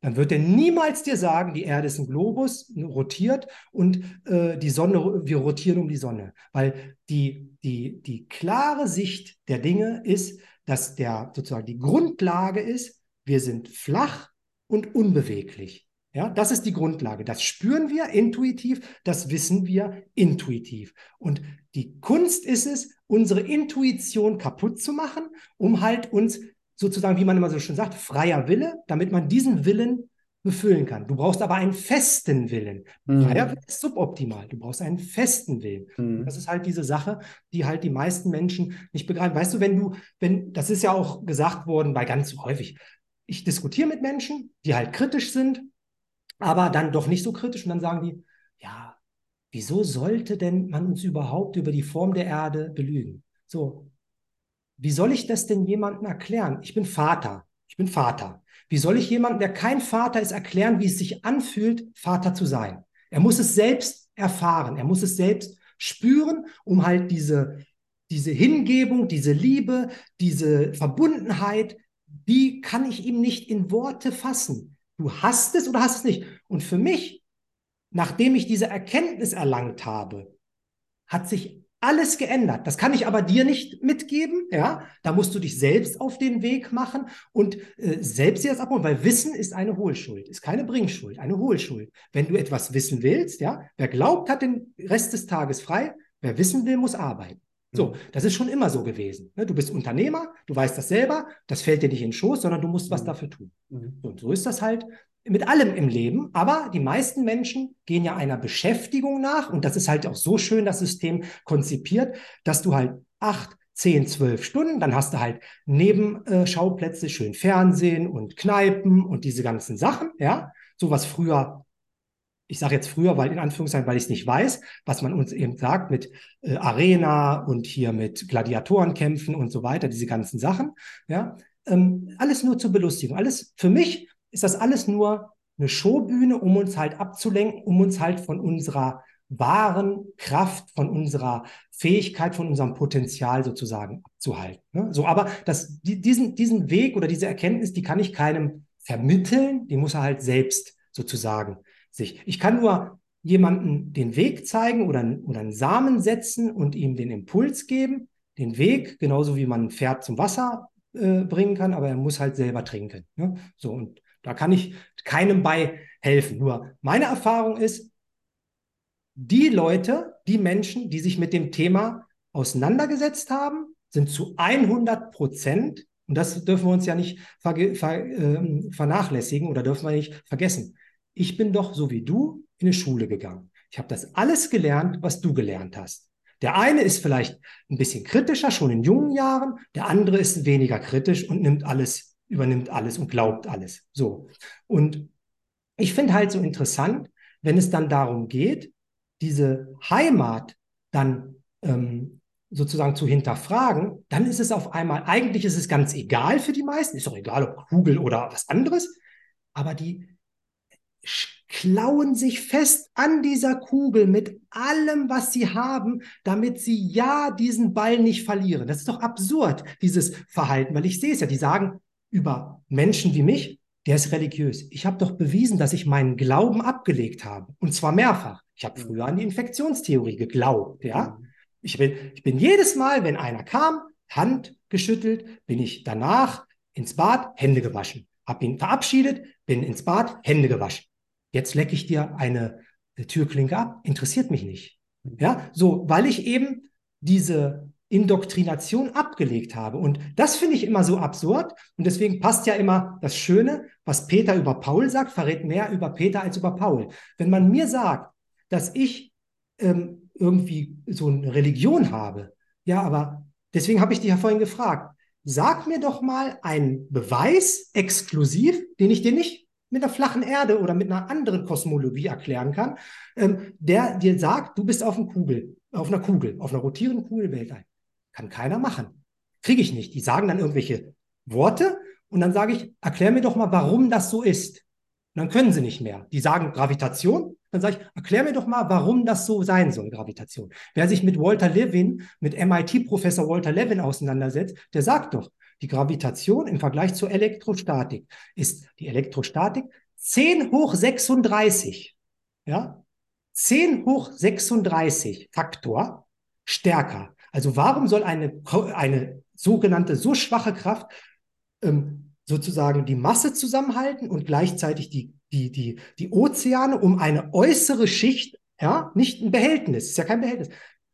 dann wird er niemals dir sagen, die Erde ist ein Globus, rotiert und äh, die Sonne, wir rotieren um die Sonne. Weil die, die, die klare Sicht der Dinge ist, dass der sozusagen die Grundlage ist, wir sind flach und unbeweglich. Ja, das ist die Grundlage. Das spüren wir intuitiv, das wissen wir intuitiv. Und die Kunst ist es, unsere Intuition kaputt zu machen, um halt uns sozusagen, wie man immer so schön sagt, freier Wille, damit man diesen Willen befüllen kann. Du brauchst aber einen festen Willen. Mhm. Freier Wille ist suboptimal. Du brauchst einen festen Willen. Mhm. Das ist halt diese Sache, die halt die meisten Menschen nicht begreifen. Weißt du, wenn du, wenn, das ist ja auch gesagt worden bei ganz häufig, ich diskutiere mit Menschen, die halt kritisch sind, aber dann doch nicht so kritisch und dann sagen die, ja, wieso sollte denn man uns überhaupt über die Form der Erde belügen? So, wie soll ich das denn jemandem erklären? Ich bin Vater. Ich bin Vater. Wie soll ich jemandem, der kein Vater ist, erklären, wie es sich anfühlt, Vater zu sein? Er muss es selbst erfahren. Er muss es selbst spüren, um halt diese, diese Hingebung, diese Liebe, diese Verbundenheit, die kann ich ihm nicht in Worte fassen. Du hast es oder hast es nicht. Und für mich, nachdem ich diese Erkenntnis erlangt habe, hat sich alles geändert. Das kann ich aber dir nicht mitgeben. Ja, da musst du dich selbst auf den Weg machen und äh, selbst dir das abholen, weil Wissen ist eine Hohlschuld, ist keine Bringschuld, eine Hohlschuld. Wenn du etwas wissen willst, ja, wer glaubt, hat den Rest des Tages frei. Wer wissen will, muss arbeiten. So, mhm. das ist schon immer so gewesen. Ne? Du bist Unternehmer, du weißt das selber, das fällt dir nicht in den Schoß, sondern du musst was mhm. dafür tun. Mhm. Und so ist das halt mit allem im Leben, aber die meisten Menschen gehen ja einer Beschäftigung nach und das ist halt auch so schön das System konzipiert, dass du halt acht, zehn, zwölf Stunden, dann hast du halt Nebenschauplätze, schön Fernsehen und Kneipen und diese ganzen Sachen, ja, so was früher ich sage jetzt früher, weil in Anführungszeichen, weil ich es nicht weiß, was man uns eben sagt mit äh, Arena und hier mit Gladiatorenkämpfen und so weiter, diese ganzen Sachen, ja, ähm, alles nur zur Belustigung, alles für mich ist das alles nur eine Showbühne, um uns halt abzulenken, um uns halt von unserer wahren Kraft, von unserer Fähigkeit, von unserem Potenzial sozusagen abzuhalten. Ne? So, aber das, die, diesen, diesen Weg oder diese Erkenntnis, die kann ich keinem vermitteln, die muss er halt selbst sozusagen sich. Ich kann nur jemanden den Weg zeigen oder, oder einen Samen setzen und ihm den Impuls geben, den Weg, genauso wie man ein Pferd zum Wasser äh, bringen kann, aber er muss halt selber trinken. Ne? So, und da kann ich keinem bei helfen. Nur meine Erfahrung ist, die Leute, die Menschen, die sich mit dem Thema auseinandergesetzt haben, sind zu 100 Prozent, und das dürfen wir uns ja nicht ver äh, vernachlässigen oder dürfen wir nicht vergessen. Ich bin doch so wie du in eine Schule gegangen. Ich habe das alles gelernt, was du gelernt hast. Der eine ist vielleicht ein bisschen kritischer, schon in jungen Jahren, der andere ist weniger kritisch und nimmt alles übernimmt alles und glaubt alles. So. Und ich finde halt so interessant, wenn es dann darum geht, diese Heimat dann ähm, sozusagen zu hinterfragen, dann ist es auf einmal, eigentlich ist es ganz egal für die meisten, ist doch egal, ob Kugel oder was anderes, aber die klauen sich fest an dieser Kugel mit allem, was sie haben, damit sie ja diesen Ball nicht verlieren. Das ist doch absurd, dieses Verhalten, weil ich sehe es ja, die sagen über Menschen wie mich, der ist religiös. Ich habe doch bewiesen, dass ich meinen Glauben abgelegt habe. Und zwar mehrfach. Ich habe früher an die Infektionstheorie geglaubt, ja. Ich bin, ich bin jedes Mal, wenn einer kam, Hand geschüttelt, bin ich danach ins Bad, Hände gewaschen. Hab ihn verabschiedet, bin ins Bad, Hände gewaschen. Jetzt lecke ich dir eine Türklinke ab, interessiert mich nicht. Ja, so, weil ich eben diese Indoktrination abgelegt habe. Und das finde ich immer so absurd. Und deswegen passt ja immer das Schöne, was Peter über Paul sagt, verrät mehr über Peter als über Paul. Wenn man mir sagt, dass ich ähm, irgendwie so eine Religion habe, ja, aber deswegen habe ich dich ja vorhin gefragt, sag mir doch mal einen Beweis exklusiv, den ich dir nicht mit einer flachen Erde oder mit einer anderen Kosmologie erklären kann, ähm, der dir sagt, du bist auf, einer Kugel, auf einer Kugel, auf einer rotierenden Kugel Weltall. Kann keiner machen. Kriege ich nicht. Die sagen dann irgendwelche Worte und dann sage ich, erklär mir doch mal, warum das so ist. Und dann können sie nicht mehr. Die sagen Gravitation. Dann sage ich, erklär mir doch mal, warum das so sein soll, Gravitation. Wer sich mit Walter Levin, mit MIT-Professor Walter Levin auseinandersetzt, der sagt doch, die Gravitation im Vergleich zur Elektrostatik ist die Elektrostatik 10 hoch 36, ja, 10 hoch 36 Faktor stärker also warum soll eine, eine sogenannte so schwache Kraft ähm, sozusagen die Masse zusammenhalten und gleichzeitig die, die, die, die Ozeane um eine äußere Schicht, ja, nicht ein Behältnis, ist ja kein Behältnis,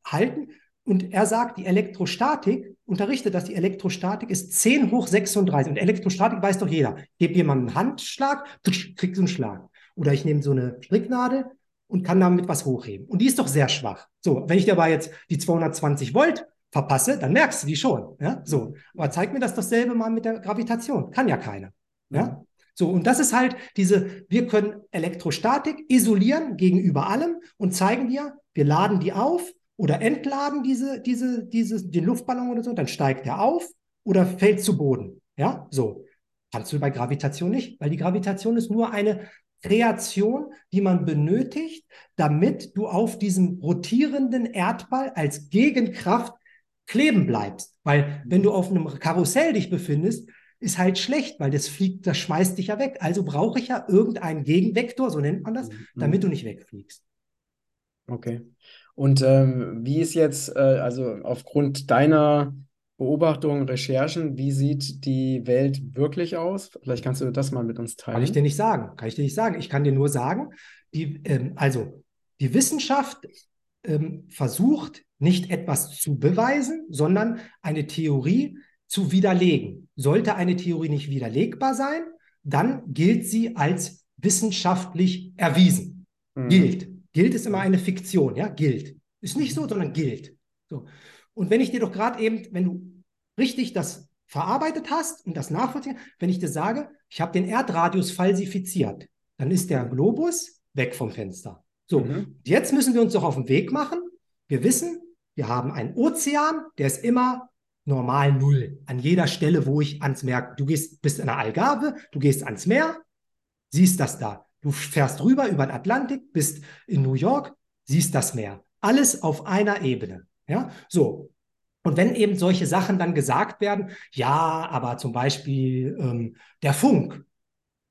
halten? Und er sagt, die Elektrostatik, unterrichtet, dass die Elektrostatik ist 10 hoch 36. Und Elektrostatik weiß doch jeder. Gebe jemandem einen Handschlag, kriegst du einen Schlag. Oder ich nehme so eine Stricknadel, und kann damit was hochheben. Und die ist doch sehr schwach. So, wenn ich dir aber jetzt die 220 Volt verpasse, dann merkst du die schon. Ja, so. Aber zeig mir das dasselbe mal mit der Gravitation. Kann ja keiner. Ja. So, und das ist halt diese, wir können Elektrostatik isolieren gegenüber allem und zeigen dir, wir laden die auf oder entladen diese, diese, diese, den Luftballon oder so, dann steigt er auf oder fällt zu Boden. Ja, so. Kannst du bei Gravitation nicht, weil die Gravitation ist nur eine Kreation, die man benötigt, damit du auf diesem rotierenden Erdball als Gegenkraft kleben bleibst. Weil wenn du auf einem Karussell dich befindest, ist halt schlecht, weil das fliegt, das schmeißt dich ja weg. Also brauche ich ja irgendeinen Gegenvektor, so nennt man das, mhm. damit du nicht wegfliegst. Okay. Und ähm, wie ist jetzt, äh, also aufgrund deiner Beobachtungen, Recherchen, wie sieht die Welt wirklich aus? Vielleicht kannst du das mal mit uns teilen. Kann ich dir nicht sagen. Kann ich dir nicht sagen. Ich kann dir nur sagen, die, ähm, also die Wissenschaft ähm, versucht nicht etwas zu beweisen, sondern eine Theorie zu widerlegen. Sollte eine Theorie nicht widerlegbar sein, dann gilt sie als wissenschaftlich erwiesen. Mhm. Gilt. Gilt ist immer eine Fiktion, ja, gilt. Ist nicht so, sondern gilt. So. Und wenn ich dir doch gerade eben, wenn du richtig das verarbeitet hast und das nachvollziehen, wenn ich dir sage, ich habe den Erdradius falsifiziert, dann ist der Globus weg vom Fenster. So, mhm. jetzt müssen wir uns doch auf den Weg machen. Wir wissen, wir haben einen Ozean, der ist immer normal null. An jeder Stelle, wo ich ans Meer, du gehst, bist in der Algarve, du gehst ans Meer, siehst das da. Du fährst rüber über den Atlantik, bist in New York, siehst das Meer. Alles auf einer Ebene. Ja, so. Und wenn eben solche Sachen dann gesagt werden, ja, aber zum Beispiel ähm, der Funk,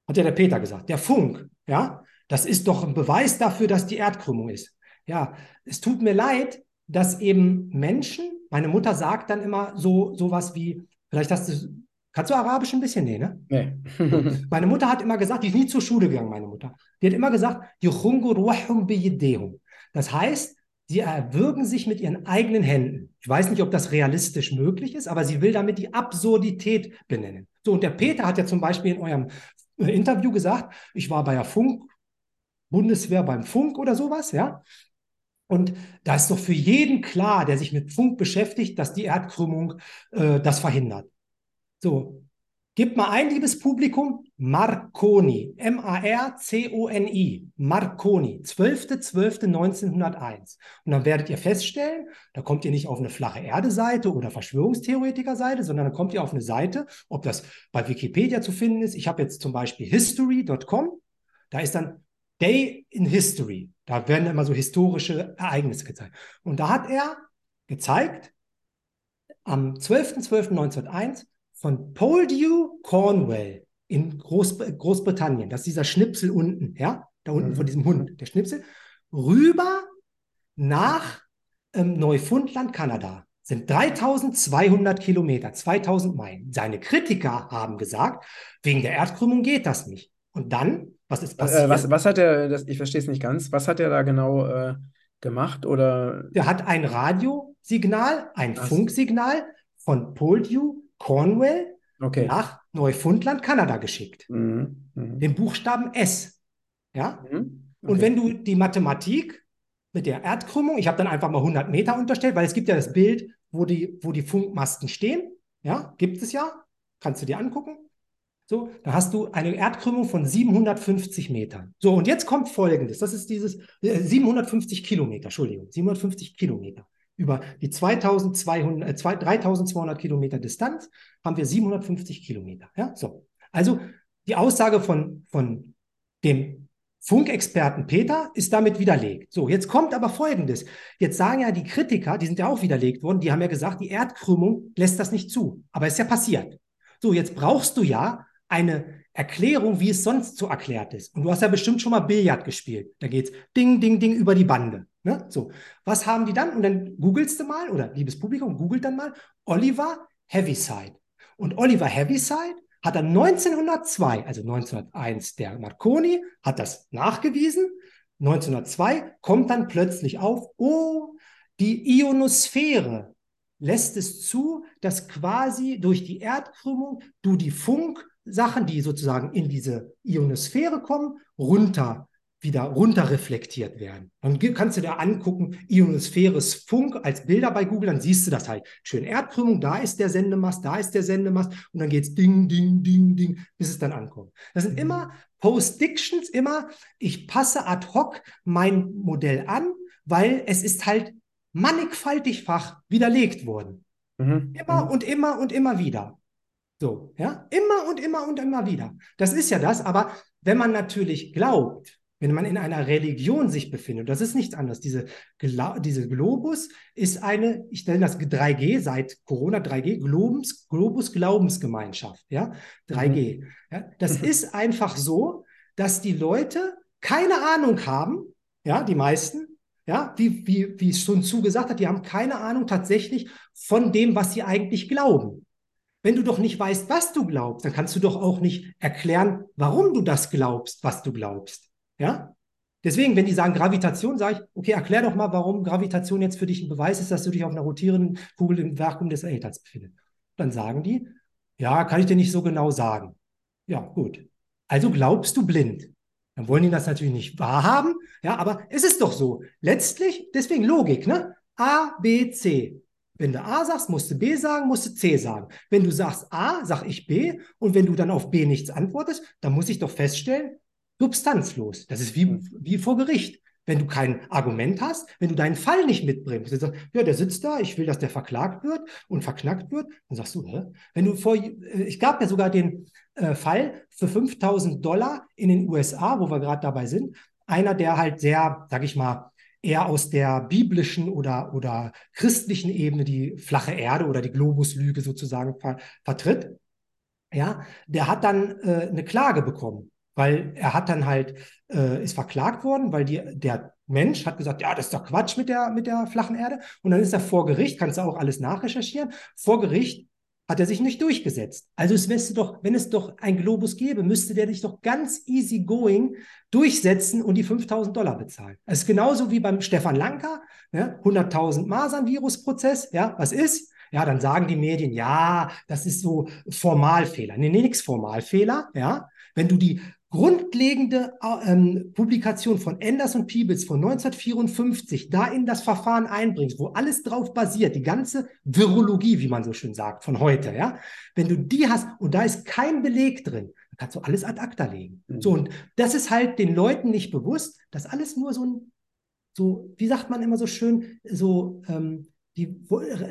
hat ja der Peter gesagt, der Funk, ja, das ist doch ein Beweis dafür, dass die Erdkrümmung ist. Ja, es tut mir leid, dass eben Menschen, meine Mutter sagt dann immer so sowas wie, vielleicht hast du, kannst du Arabisch ein bisschen? Nee, ne? Nee. meine Mutter hat immer gesagt, die ist nie zur Schule gegangen, meine Mutter. Die hat immer gesagt, das heißt, Sie erwürgen sich mit ihren eigenen Händen. Ich weiß nicht, ob das realistisch möglich ist, aber sie will damit die Absurdität benennen. So, und der Peter hat ja zum Beispiel in eurem äh, Interview gesagt, ich war bei der Funk, Bundeswehr beim Funk oder sowas, ja. Und da ist doch für jeden klar, der sich mit Funk beschäftigt, dass die Erdkrümmung äh, das verhindert. So, Gib mal ein, liebes Publikum, Marconi, M-A-R-C-O-N-I, Marconi, 12.12.1901. Und dann werdet ihr feststellen, da kommt ihr nicht auf eine flache Erde-Seite oder Verschwörungstheoretiker-Seite, sondern dann kommt ihr auf eine Seite, ob das bei Wikipedia zu finden ist. Ich habe jetzt zum Beispiel history.com, da ist dann Day in History. Da werden immer so historische Ereignisse gezeigt. Und da hat er gezeigt, am 12.12.1901, von Poldhu Cornwall in Groß Großbritannien, das ist dieser Schnipsel unten, ja, da unten mhm. von diesem Hund, der Schnipsel, rüber nach ähm, Neufundland, Kanada. Sind 3200 Kilometer, 2000 Meilen. Seine Kritiker haben gesagt, wegen der Erdkrümmung geht das nicht. Und dann, was ist passiert? Äh, was, was hat er, das, ich verstehe es nicht ganz, was hat er da genau äh, gemacht? Oder? Der hat ein Radiosignal, ein Ach. Funksignal von Poldhu Cornwall okay. nach Neufundland, Kanada geschickt. Mhm. Mhm. Den Buchstaben S. Ja? Mhm. Okay. Und wenn du die Mathematik mit der Erdkrümmung, ich habe dann einfach mal 100 Meter unterstellt, weil es gibt ja das Bild, wo die, wo die Funkmasten stehen. Ja, gibt es ja. Kannst du dir angucken. So, da hast du eine Erdkrümmung von 750 Metern. So, und jetzt kommt Folgendes. Das ist dieses äh, 750 Kilometer, Entschuldigung, 750 Kilometer über die 2200, äh, 3200 Kilometer Distanz haben wir 750 Kilometer. Ja, so. Also die Aussage von, von dem Funkexperten Peter ist damit widerlegt. So, jetzt kommt aber Folgendes. Jetzt sagen ja die Kritiker, die sind ja auch widerlegt worden, die haben ja gesagt, die Erdkrümmung lässt das nicht zu. Aber es ist ja passiert. So, jetzt brauchst du ja eine Erklärung, wie es sonst so erklärt ist. Und du hast ja bestimmt schon mal Billard gespielt. Da geht's ding, ding, ding über die Bande. Ne? So, was haben die dann? Und dann googelst du mal, oder liebes Publikum, googelt dann mal Oliver Heaviside. Und Oliver Heaviside hat dann 1902, also 1901 der Marconi, hat das nachgewiesen. 1902 kommt dann plötzlich auf, oh, die Ionosphäre lässt es zu, dass quasi durch die Erdkrümmung du die Funksachen, die sozusagen in diese Ionosphäre kommen, runter wieder runterreflektiert werden. Dann kannst du dir angucken, Ionosphäres Funk als Bilder bei Google, dann siehst du das halt. Schön Erdkrümmung, da ist der Sendemast, da ist der Sendemast und dann geht's ding, ding, ding, ding, bis es dann ankommt. Das sind mhm. immer Post-Dictions, immer, ich passe ad hoc mein Modell an, weil es ist halt mannigfaltigfach widerlegt worden. Mhm. Immer mhm. und immer und immer wieder. So, ja, immer und immer und immer wieder. Das ist ja das, aber wenn man natürlich glaubt, wenn man in einer Religion sich befindet, das ist nichts anderes. Diese, diese Globus ist eine, ich nenne das 3G seit Corona 3G, Globus, Globus Glaubensgemeinschaft, ja, 3G. Mhm. Ja, das mhm. ist einfach so, dass die Leute keine Ahnung haben, ja, die meisten, ja, wie, wie, wie Sun Tzu gesagt hat, die haben keine Ahnung tatsächlich von dem, was sie eigentlich glauben. Wenn du doch nicht weißt, was du glaubst, dann kannst du doch auch nicht erklären, warum du das glaubst, was du glaubst. Ja? Deswegen, wenn die sagen Gravitation, sage ich, okay, erklär doch mal, warum Gravitation jetzt für dich ein Beweis ist, dass du dich auf einer rotierenden Kugel im Vakuum des Äthers befindest. Dann sagen die, ja, kann ich dir nicht so genau sagen. Ja, gut. Also glaubst du blind. Dann wollen die das natürlich nicht wahrhaben, ja, aber es ist doch so. Letztlich, deswegen Logik, ne? A, B, C. Wenn du A sagst, musst du B sagen, musst du C sagen. Wenn du sagst A, sag ich B. Und wenn du dann auf B nichts antwortest, dann muss ich doch feststellen, substanzlos. Das ist wie, hm. wie vor Gericht. Wenn du kein Argument hast, wenn du deinen Fall nicht mitbringst, du sagst, ja, der sitzt da, ich will, dass der verklagt wird und verknackt wird, dann sagst du, Hä? wenn du vor, äh, ich gab ja sogar den äh, Fall für 5000 Dollar in den USA, wo wir gerade dabei sind, einer, der halt sehr, sag ich mal, eher aus der biblischen oder, oder christlichen Ebene die flache Erde oder die Globuslüge sozusagen ver vertritt, ja, der hat dann äh, eine Klage bekommen weil er hat dann halt, äh, ist verklagt worden, weil die, der Mensch hat gesagt, ja, das ist doch Quatsch mit der, mit der flachen Erde. Und dann ist er vor Gericht, kannst du auch alles nachrecherchieren, vor Gericht hat er sich nicht durchgesetzt. Also es müsste doch, wenn es doch ein Globus gäbe, müsste der dich doch ganz easy going durchsetzen und die 5000 Dollar bezahlen. Das ist genauso wie beim Stefan Lanka, ne? 100.000 Masern-Virusprozess. Ja, was ist? Ja, dann sagen die Medien, ja, das ist so Formalfehler. Nee, nee, nix Formalfehler. Ja, wenn du die grundlegende ähm, Publikation von Enders und Peebles von 1954 da in das Verfahren einbringst, wo alles drauf basiert, die ganze Virologie, wie man so schön sagt, von heute, ja, wenn du die hast und da ist kein Beleg drin, dann kannst du alles ad acta legen. Mhm. So, und das ist halt den Leuten nicht bewusst, dass alles nur so ein, so, wie sagt man immer so schön, so, ähm, die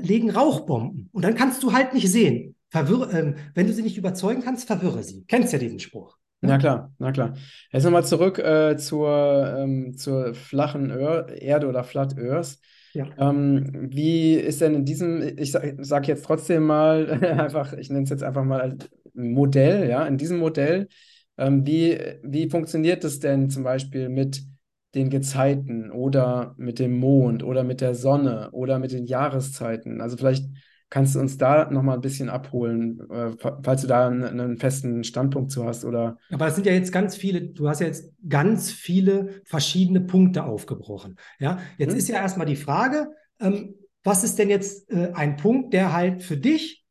legen Rauchbomben und dann kannst du halt nicht sehen. Verwirre, ähm, wenn du sie nicht überzeugen kannst, verwirre sie. Kennst ja diesen Spruch. Na klar, na klar. Jetzt nochmal zurück äh, zur, ähm, zur flachen Ör Erde oder Flat Earth. Ja. Ähm, wie ist denn in diesem, ich sage sag jetzt trotzdem mal einfach, ich nenne es jetzt einfach mal Modell, ja, in diesem Modell, ähm, wie, wie funktioniert es denn zum Beispiel mit den Gezeiten oder mit dem Mond oder mit der Sonne oder mit den Jahreszeiten? Also vielleicht Kannst du uns da nochmal ein bisschen abholen, äh, falls du da einen, einen, festen Standpunkt zu hast? Oder? Aber es sind ja jetzt ganz viele, du hast ja jetzt ganz viele verschiedene Punkte aufgebrochen. Ja, jetzt hm. ist ja erstmal die Frage, ähm, was ist denn jetzt äh, ein Punkt, der halt für dich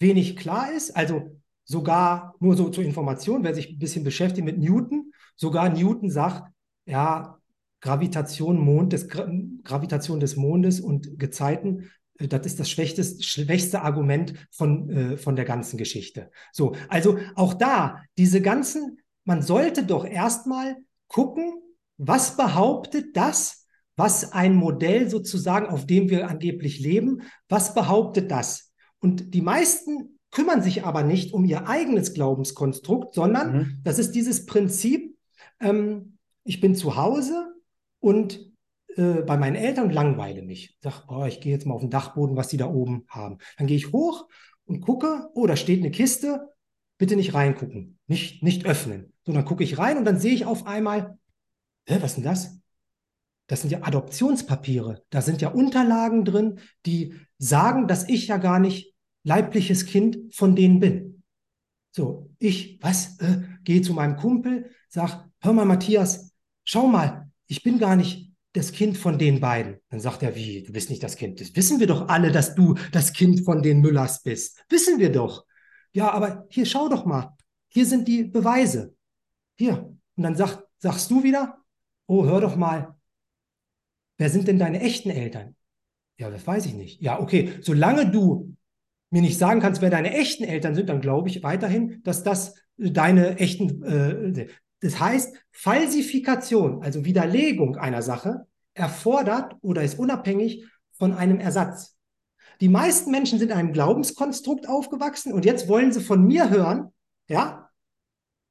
wenig klar ist? Also sogar nur so zur Information, wer sich ein bisschen beschäftigt mit Newton, sogar Newton sagt, ja, Gravitation, Mond des, Gravitation des Mondes und Gezeiten das ist das schwächste, schwächste Argument von, äh, von der ganzen Geschichte. So, also auch da, diese ganzen, man sollte doch erstmal gucken, was behauptet das, was ein Modell sozusagen, auf dem wir angeblich leben, was behauptet das? Und die meisten kümmern sich aber nicht um ihr eigenes Glaubenskonstrukt, sondern mhm. das ist dieses Prinzip, ähm, ich bin zu Hause und äh, bei meinen Eltern und langweile mich. Sag, oh, ich gehe jetzt mal auf den Dachboden, was die da oben haben. Dann gehe ich hoch und gucke, oh, da steht eine Kiste, bitte nicht reingucken, nicht, nicht öffnen. So, dann gucke ich rein und dann sehe ich auf einmal, hä, was ist denn das? Das sind ja Adoptionspapiere. Da sind ja Unterlagen drin, die sagen, dass ich ja gar nicht leibliches Kind von denen bin. So, ich, was, äh, gehe zu meinem Kumpel, sag, hör mal, Matthias, schau mal, ich bin gar nicht das Kind von den beiden. Dann sagt er, wie, du bist nicht das Kind. Das wissen wir doch alle, dass du das Kind von den Müllers bist. Wissen wir doch. Ja, aber hier schau doch mal. Hier sind die Beweise. Hier. Und dann sag, sagst du wieder, oh, hör doch mal. Wer sind denn deine echten Eltern? Ja, das weiß ich nicht. Ja, okay. Solange du mir nicht sagen kannst, wer deine echten Eltern sind, dann glaube ich weiterhin, dass das deine echten, äh, das heißt, Falsifikation, also Widerlegung einer Sache, erfordert oder ist unabhängig von einem Ersatz. Die meisten Menschen sind in einem Glaubenskonstrukt aufgewachsen und jetzt wollen sie von mir hören, ja,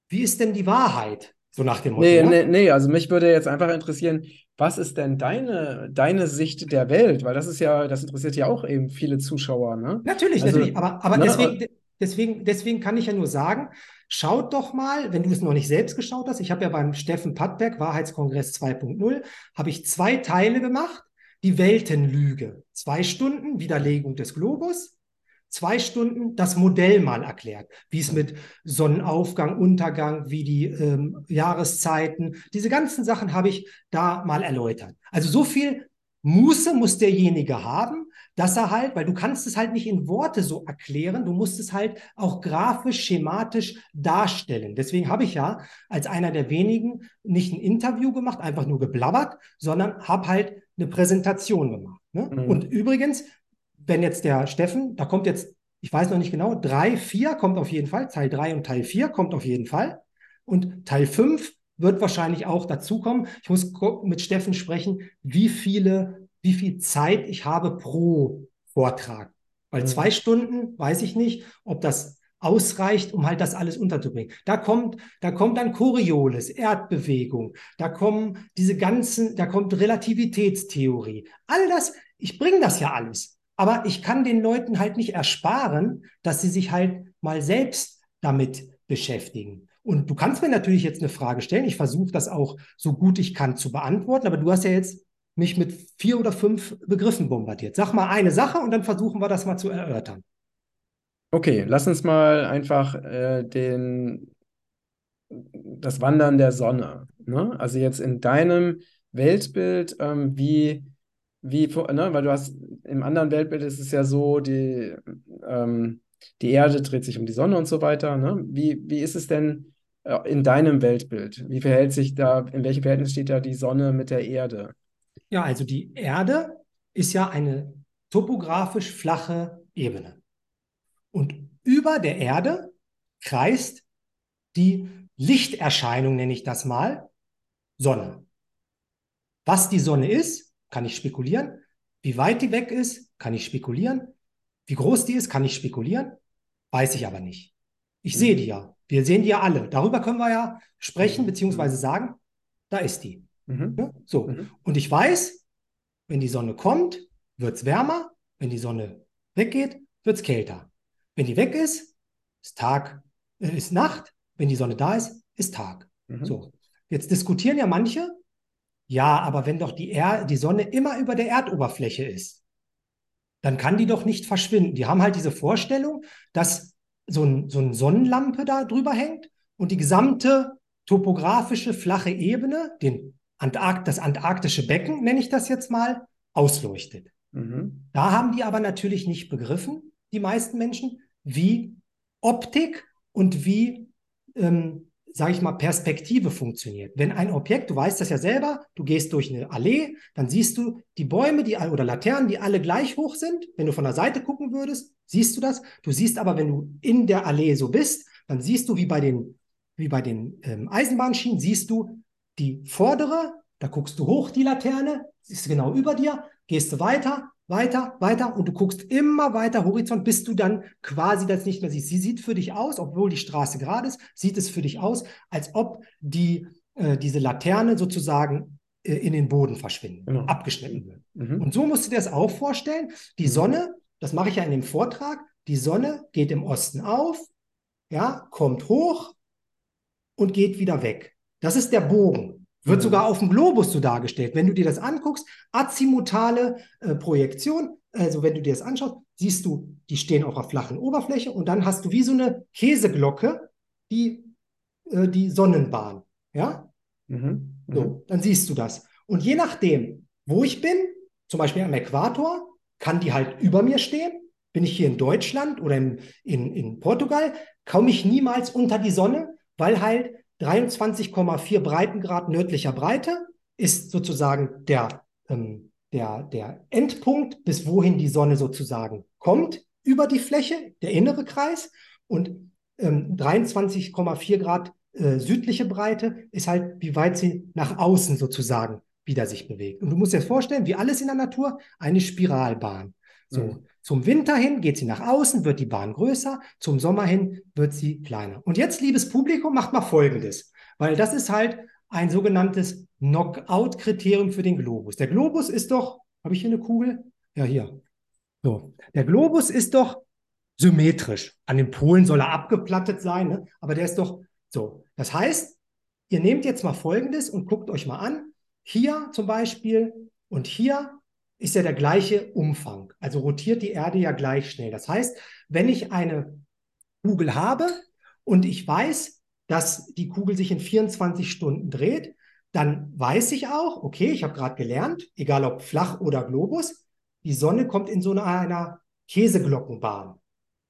wie ist denn die Wahrheit? So nach dem Motto. Nee, ja? nee, nee, also mich würde jetzt einfach interessieren, was ist denn deine, deine Sicht der Welt? Weil das ist ja, das interessiert ja auch eben viele Zuschauer, ne? Natürlich, also, natürlich. Aber, aber ne? deswegen, deswegen, deswegen kann ich ja nur sagen, Schaut doch mal, wenn du es noch nicht selbst geschaut hast, ich habe ja beim Steffen Pattberg Wahrheitskongress 2.0, habe ich zwei Teile gemacht. Die Weltenlüge, zwei Stunden Widerlegung des Globus, zwei Stunden das Modell mal erklärt, wie es mit Sonnenaufgang, Untergang, wie die ähm, Jahreszeiten, diese ganzen Sachen habe ich da mal erläutert. Also so viel Muße muss derjenige haben, dass er halt, weil du kannst es halt nicht in Worte so erklären, du musst es halt auch grafisch, schematisch darstellen. Deswegen habe ich ja als einer der wenigen nicht ein Interview gemacht, einfach nur geblabbert, sondern habe halt eine Präsentation gemacht. Ne? Mhm. Und übrigens, wenn jetzt der Steffen, da kommt jetzt, ich weiß noch nicht genau, drei, vier kommt auf jeden Fall, Teil drei und Teil vier kommt auf jeden Fall. Und Teil fünf wird wahrscheinlich auch dazukommen. Ich muss mit Steffen sprechen, wie viele wie viel Zeit ich habe pro Vortrag. Weil mhm. zwei Stunden, weiß ich nicht, ob das ausreicht, um halt das alles unterzubringen. Da kommt, da kommt dann Coriolis, Erdbewegung, da kommen diese ganzen, da kommt Relativitätstheorie. All das, ich bringe das ja alles. Aber ich kann den Leuten halt nicht ersparen, dass sie sich halt mal selbst damit beschäftigen. Und du kannst mir natürlich jetzt eine Frage stellen. Ich versuche das auch so gut ich kann zu beantworten. Aber du hast ja jetzt mich mit vier oder fünf Begriffen bombardiert. Sag mal eine Sache und dann versuchen wir das mal zu erörtern. Okay, lass uns mal einfach äh, den, das Wandern der Sonne. Ne? Also jetzt in deinem Weltbild, ähm, wie, wie, ne? weil du hast im anderen Weltbild ist es ja so, die, ähm, die Erde dreht sich um die Sonne und so weiter. Ne? Wie, wie ist es denn in deinem Weltbild? Wie verhält sich da, in welchem Verhältnis steht da die Sonne mit der Erde? Ja, also die Erde ist ja eine topografisch flache Ebene. Und über der Erde kreist die Lichterscheinung, nenne ich das mal, Sonne. Was die Sonne ist, kann ich spekulieren. Wie weit die weg ist, kann ich spekulieren. Wie groß die ist, kann ich spekulieren. Weiß ich aber nicht. Ich mhm. sehe die ja. Wir sehen die ja alle. Darüber können wir ja sprechen, mhm. beziehungsweise sagen, da ist die. Mhm. Ja, so. Mhm. Und ich weiß, wenn die Sonne kommt, wird es wärmer. Wenn die Sonne weggeht, wird es kälter. Wenn die weg ist, ist Tag, äh, ist Nacht. Wenn die Sonne da ist, ist Tag. Mhm. So. Jetzt diskutieren ja manche, ja, aber wenn doch die, er die Sonne immer über der Erdoberfläche ist, dann kann die doch nicht verschwinden. Die haben halt diese Vorstellung, dass so, ein, so eine Sonnenlampe da drüber hängt und die gesamte topografische flache Ebene, den Antarkt, das antarktische Becken, nenne ich das jetzt mal, ausleuchtet. Mhm. Da haben die aber natürlich nicht begriffen, die meisten Menschen, wie Optik und wie, ähm, sage ich mal, Perspektive funktioniert. Wenn ein Objekt, du weißt das ja selber, du gehst durch eine Allee, dann siehst du die Bäume die, oder Laternen, die alle gleich hoch sind. Wenn du von der Seite gucken würdest, siehst du das. Du siehst aber, wenn du in der Allee so bist, dann siehst du, wie bei den, wie bei den ähm, Eisenbahnschienen, siehst du die vordere, da guckst du hoch, die Laterne, ist genau über dir, gehst du weiter, weiter, weiter und du guckst immer weiter Horizont, bis du dann quasi das nicht mehr siehst. Sie sieht für dich aus, obwohl die Straße gerade ist, sieht es für dich aus, als ob die, äh, diese Laterne sozusagen äh, in den Boden verschwinden, genau. abgeschnitten wird. Mhm. Und so musst du dir das auch vorstellen. Die mhm. Sonne, das mache ich ja in dem Vortrag, die Sonne geht im Osten auf, ja, kommt hoch und geht wieder weg. Das ist der Bogen. Wird mhm. sogar auf dem Globus so dargestellt. Wenn du dir das anguckst, azimutale äh, Projektion, also wenn du dir das anschaust, siehst du, die stehen auf einer flachen Oberfläche und dann hast du wie so eine Käseglocke die, äh, die Sonnenbahn. Ja? Mhm. Mhm. So, dann siehst du das. Und je nachdem, wo ich bin, zum Beispiel am Äquator, kann die halt über mir stehen. Bin ich hier in Deutschland oder in, in, in Portugal, komme ich niemals unter die Sonne, weil halt 23,4 Breitengrad nördlicher Breite ist sozusagen der, ähm, der, der Endpunkt, bis wohin die Sonne sozusagen kommt über die Fläche, der innere Kreis. Und ähm, 23,4 Grad äh, südliche Breite ist halt, wie weit sie nach außen sozusagen wieder sich bewegt. Und du musst dir vorstellen, wie alles in der Natur, eine Spiralbahn. So, mhm. Zum Winter hin geht sie nach außen, wird die Bahn größer, zum Sommer hin wird sie kleiner. Und jetzt, liebes Publikum, macht mal Folgendes, weil das ist halt ein sogenanntes Knockout-Kriterium für den Globus. Der Globus ist doch, habe ich hier eine Kugel? Ja, hier. So, der Globus ist doch symmetrisch. An den Polen soll er abgeplattet sein, ne? aber der ist doch so. Das heißt, ihr nehmt jetzt mal Folgendes und guckt euch mal an. Hier zum Beispiel und hier ist ja der gleiche Umfang. Also rotiert die Erde ja gleich schnell. Das heißt, wenn ich eine Kugel habe und ich weiß, dass die Kugel sich in 24 Stunden dreht, dann weiß ich auch, okay, ich habe gerade gelernt, egal ob flach oder Globus, die Sonne kommt in so einer, einer Käseglockenbahn.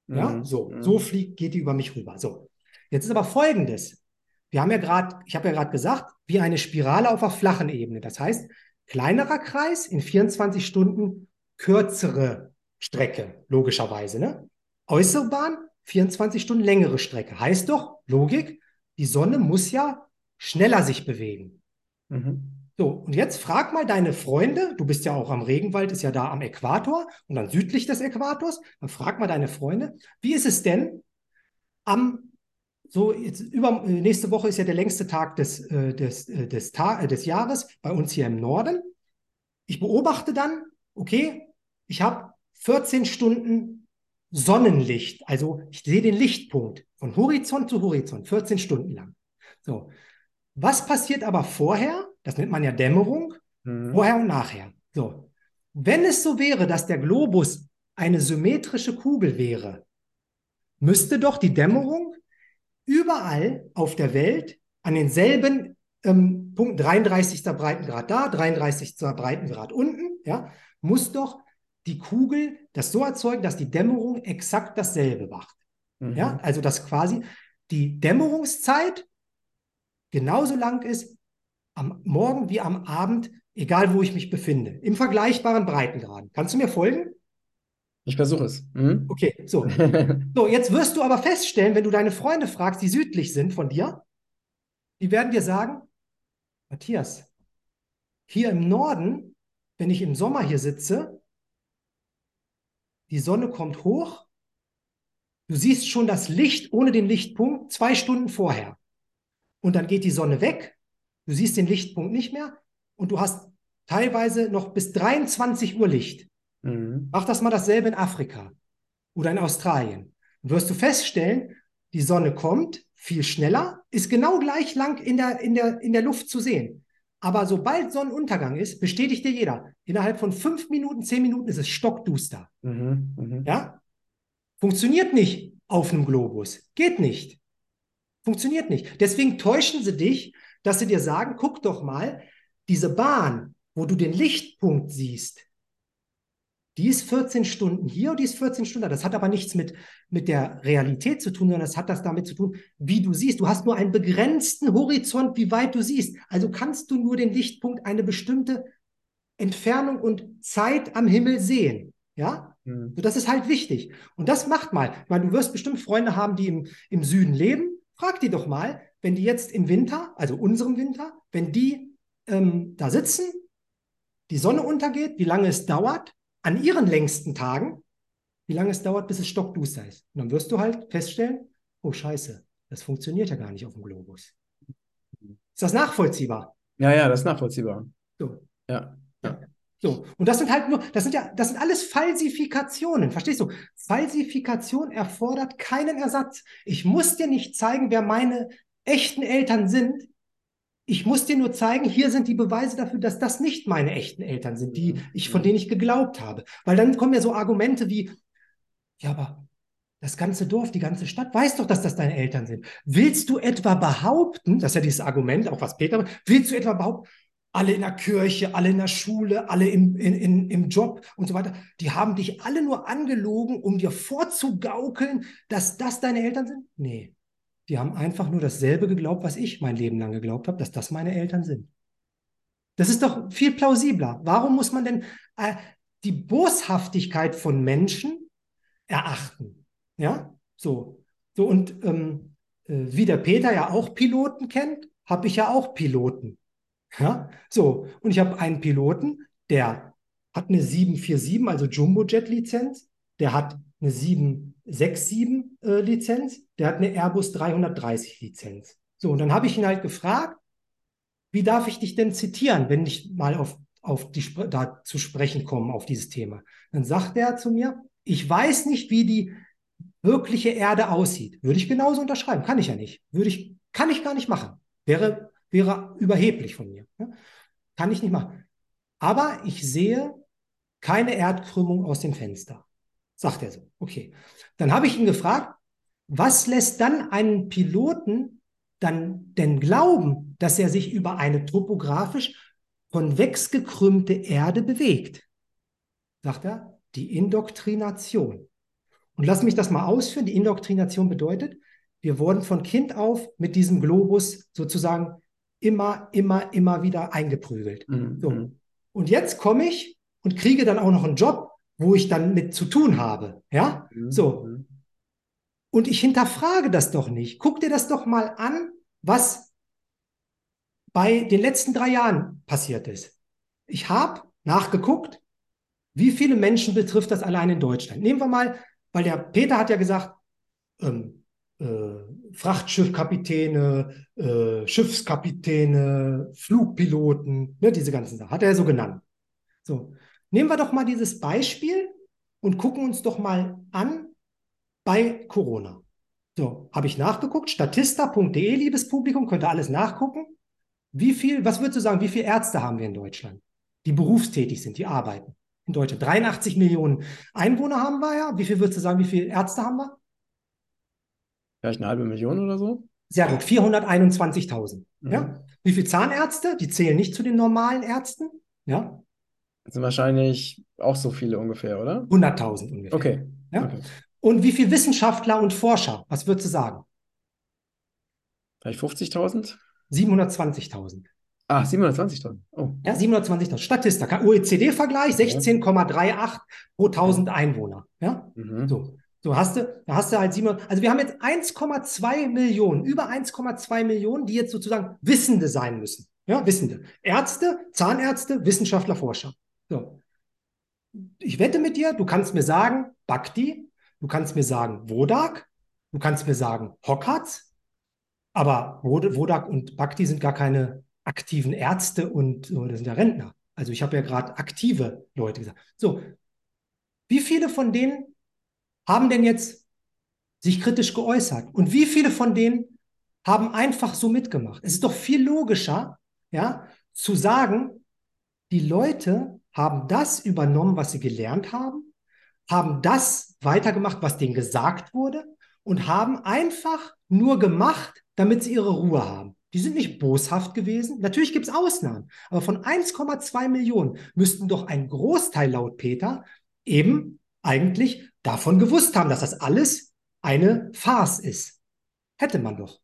Ja, mhm. so, mhm. so fliegt, geht die über mich rüber. So. Jetzt ist aber folgendes. Wir haben ja gerade, ich habe ja gerade gesagt, wie eine Spirale auf einer flachen Ebene. Das heißt, kleinerer Kreis, in 24 Stunden kürzere Strecke, logischerweise. Ne? Äußere Bahn, 24 Stunden längere Strecke. Heißt doch, Logik, die Sonne muss ja schneller sich bewegen. Mhm. So, und jetzt frag mal deine Freunde, du bist ja auch am Regenwald, ist ja da am Äquator und dann südlich des Äquators, dann frag mal deine Freunde, wie ist es denn am so, jetzt über, äh, nächste Woche ist ja der längste Tag des, äh, des, äh, des, Ta des Jahres bei uns hier im Norden. Ich beobachte dann, okay, ich habe 14 Stunden Sonnenlicht. Also ich sehe den Lichtpunkt von Horizont zu Horizont, 14 Stunden lang. So. Was passiert aber vorher? Das nennt man ja Dämmerung, mhm. vorher und nachher. So. Wenn es so wäre, dass der Globus eine symmetrische Kugel wäre, müsste doch die Dämmerung überall auf der Welt an denselben ähm, Punkt, 33. Breitengrad da, 33. Breitengrad unten, ja, muss doch die Kugel das so erzeugen, dass die Dämmerung exakt dasselbe macht. Mhm. Ja, also dass quasi die Dämmerungszeit genauso lang ist am Morgen wie am Abend, egal wo ich mich befinde, im vergleichbaren Breitengraden. Kannst du mir folgen? Ich versuche es. Mhm. Okay, so. So, jetzt wirst du aber feststellen, wenn du deine Freunde fragst, die südlich sind von dir, die werden dir sagen, Matthias, hier im Norden, wenn ich im Sommer hier sitze, die Sonne kommt hoch, du siehst schon das Licht ohne den Lichtpunkt zwei Stunden vorher. Und dann geht die Sonne weg, du siehst den Lichtpunkt nicht mehr und du hast teilweise noch bis 23 Uhr Licht. Mhm. Mach das mal dasselbe in Afrika oder in Australien. Und wirst du feststellen, die Sonne kommt viel schneller, ist genau gleich lang in der, in der, in der Luft zu sehen. Aber sobald Sonnenuntergang ist, bestätigt dir jeder, innerhalb von fünf Minuten, zehn Minuten ist es stockduster. Mhm, mh. Ja? Funktioniert nicht auf einem Globus. Geht nicht. Funktioniert nicht. Deswegen täuschen sie dich, dass sie dir sagen, guck doch mal, diese Bahn, wo du den Lichtpunkt siehst, die ist 14 Stunden hier und die ist 14 Stunden da. Das hat aber nichts mit, mit der Realität zu tun, sondern das hat das damit zu tun, wie du siehst. Du hast nur einen begrenzten Horizont, wie weit du siehst. Also kannst du nur den Lichtpunkt eine bestimmte Entfernung und Zeit am Himmel sehen. Ja? Mhm. So, das ist halt wichtig. Und das macht mal. Ich meine, du wirst bestimmt Freunde haben, die im, im Süden leben. Frag die doch mal, wenn die jetzt im Winter, also unserem Winter, wenn die ähm, da sitzen, die Sonne untergeht, wie lange es dauert, an ihren längsten Tagen, wie lange es dauert, bis es stockduster ist. Und dann wirst du halt feststellen, oh Scheiße, das funktioniert ja gar nicht auf dem Globus. Ist das nachvollziehbar? Ja, ja, das ist nachvollziehbar. So. Ja. ja. So, und das sind halt nur, das sind ja, das sind alles Falsifikationen, verstehst du? Falsifikation erfordert keinen Ersatz. Ich muss dir nicht zeigen, wer meine echten Eltern sind, ich muss dir nur zeigen, hier sind die Beweise dafür, dass das nicht meine echten Eltern sind, die ich, von denen ich geglaubt habe. Weil dann kommen ja so Argumente wie, ja, aber das ganze Dorf, die ganze Stadt weiß doch, dass das deine Eltern sind. Willst du etwa behaupten, das ist ja dieses Argument, auch was Peter, willst du etwa behaupten, alle in der Kirche, alle in der Schule, alle im, in, in, im Job und so weiter, die haben dich alle nur angelogen, um dir vorzugaukeln, dass das deine Eltern sind? Nee. Die haben einfach nur dasselbe geglaubt, was ich mein Leben lang geglaubt habe, dass das meine Eltern sind. Das ist doch viel plausibler. Warum muss man denn äh, die Boshaftigkeit von Menschen erachten? Ja, so. So, und ähm, äh, wie der Peter ja auch Piloten kennt, habe ich ja auch Piloten. Ja, so. Und ich habe einen Piloten, der hat eine 747, also Jumbo-Jet-Lizenz. Der hat eine 767-Lizenz, äh, der hat eine Airbus 330-Lizenz. So, und dann habe ich ihn halt gefragt, wie darf ich dich denn zitieren, wenn ich mal auf, auf die, da zu sprechen komme, auf dieses Thema? Dann sagt er zu mir, ich weiß nicht, wie die wirkliche Erde aussieht. Würde ich genauso unterschreiben. Kann ich ja nicht. Würde ich, kann ich gar nicht machen. Wäre, wäre überheblich von mir. Ja? Kann ich nicht machen. Aber ich sehe keine Erdkrümmung aus dem Fenster. Sagt er so. Okay. Dann habe ich ihn gefragt, was lässt dann einen Piloten dann denn glauben, dass er sich über eine topografisch konvex gekrümmte Erde bewegt? Sagt er, die Indoktrination. Und lass mich das mal ausführen. Die Indoktrination bedeutet, wir wurden von Kind auf mit diesem Globus sozusagen immer, immer, immer wieder eingeprügelt. Mhm. So. Und jetzt komme ich und kriege dann auch noch einen Job wo ich dann mit zu tun habe. Ja, mhm. so. Mhm. Und ich hinterfrage das doch nicht. Guck dir das doch mal an, was bei den letzten drei Jahren passiert ist. Ich habe nachgeguckt, wie viele Menschen betrifft das allein in Deutschland. Nehmen wir mal, weil der Peter hat ja gesagt, ähm, äh, Frachtschiffkapitäne, äh, Schiffskapitäne, Flugpiloten, ne, diese ganzen Sachen, hat er ja so genannt. So, Nehmen wir doch mal dieses Beispiel und gucken uns doch mal an bei Corona. So, habe ich nachgeguckt, statista.de, liebes Publikum, könnt ihr alles nachgucken. Wie viel, was würdest du sagen, wie viele Ärzte haben wir in Deutschland, die berufstätig sind, die arbeiten? In Deutschland 83 Millionen Einwohner haben wir ja. Wie viel würdest du sagen, wie viele Ärzte haben wir? Vielleicht eine halbe Million oder so? Sehr gut, 421.000. Mhm. Ja? Wie viele Zahnärzte? Die zählen nicht zu den normalen Ärzten. Ja? Das sind wahrscheinlich auch so viele ungefähr, oder? 100.000 ungefähr. Okay. Ja? okay. Und wie viele Wissenschaftler und Forscher? Was würdest du sagen? Vielleicht 50.000? 720.000. Ah, 720.000. Oh. Ja, 720.000. Statista, OECD-Vergleich, 16,38 pro 1000 Einwohner. Ja, mhm. so. So hast du, da hast du halt 700, also wir haben jetzt 1,2 Millionen, über 1,2 Millionen, die jetzt sozusagen Wissende sein müssen. Ja, Wissende. Ärzte, Zahnärzte, Wissenschaftler, Forscher. So. Ich wette mit dir, du kannst mir sagen, Bhakti, du kannst mir sagen, Wodak, du kannst mir sagen, Hockatz, aber Wodak und Bhakti sind gar keine aktiven Ärzte und das sind ja Rentner. Also ich habe ja gerade aktive Leute gesagt. So, wie viele von denen haben denn jetzt sich kritisch geäußert? Und wie viele von denen haben einfach so mitgemacht? Es ist doch viel logischer, ja, zu sagen, die Leute haben das übernommen, was sie gelernt haben, haben das weitergemacht, was denen gesagt wurde und haben einfach nur gemacht, damit sie ihre Ruhe haben. Die sind nicht boshaft gewesen. Natürlich gibt es Ausnahmen, aber von 1,2 Millionen müssten doch ein Großteil laut Peter eben eigentlich davon gewusst haben, dass das alles eine Farce ist. Hätte man doch.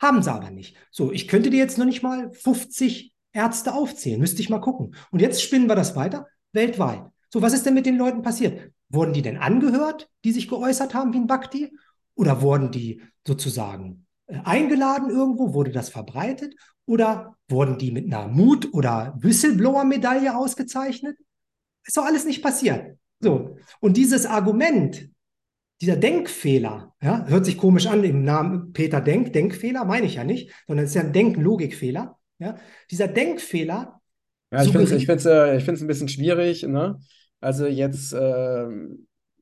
Haben sie aber nicht. So, ich könnte dir jetzt noch nicht mal 50 Ärzte aufzählen. Müsste ich mal gucken. Und jetzt spinnen wir das weiter weltweit. So, was ist denn mit den Leuten passiert? Wurden die denn angehört, die sich geäußert haben wie ein Bhakti? Oder wurden die sozusagen äh, eingeladen irgendwo? Wurde das verbreitet? Oder wurden die mit einer Mut- oder Whistleblower-Medaille ausgezeichnet? Ist doch alles nicht passiert. So. Und dieses Argument, dieser Denkfehler, ja, hört sich komisch an im Namen Peter Denk, Denkfehler, meine ich ja nicht, sondern es ist ja ein Denk-Logikfehler. Ja? Dieser Denkfehler. Ja, ich finde es ich find's, äh, ich find's ein bisschen schwierig. Ne? Also jetzt äh,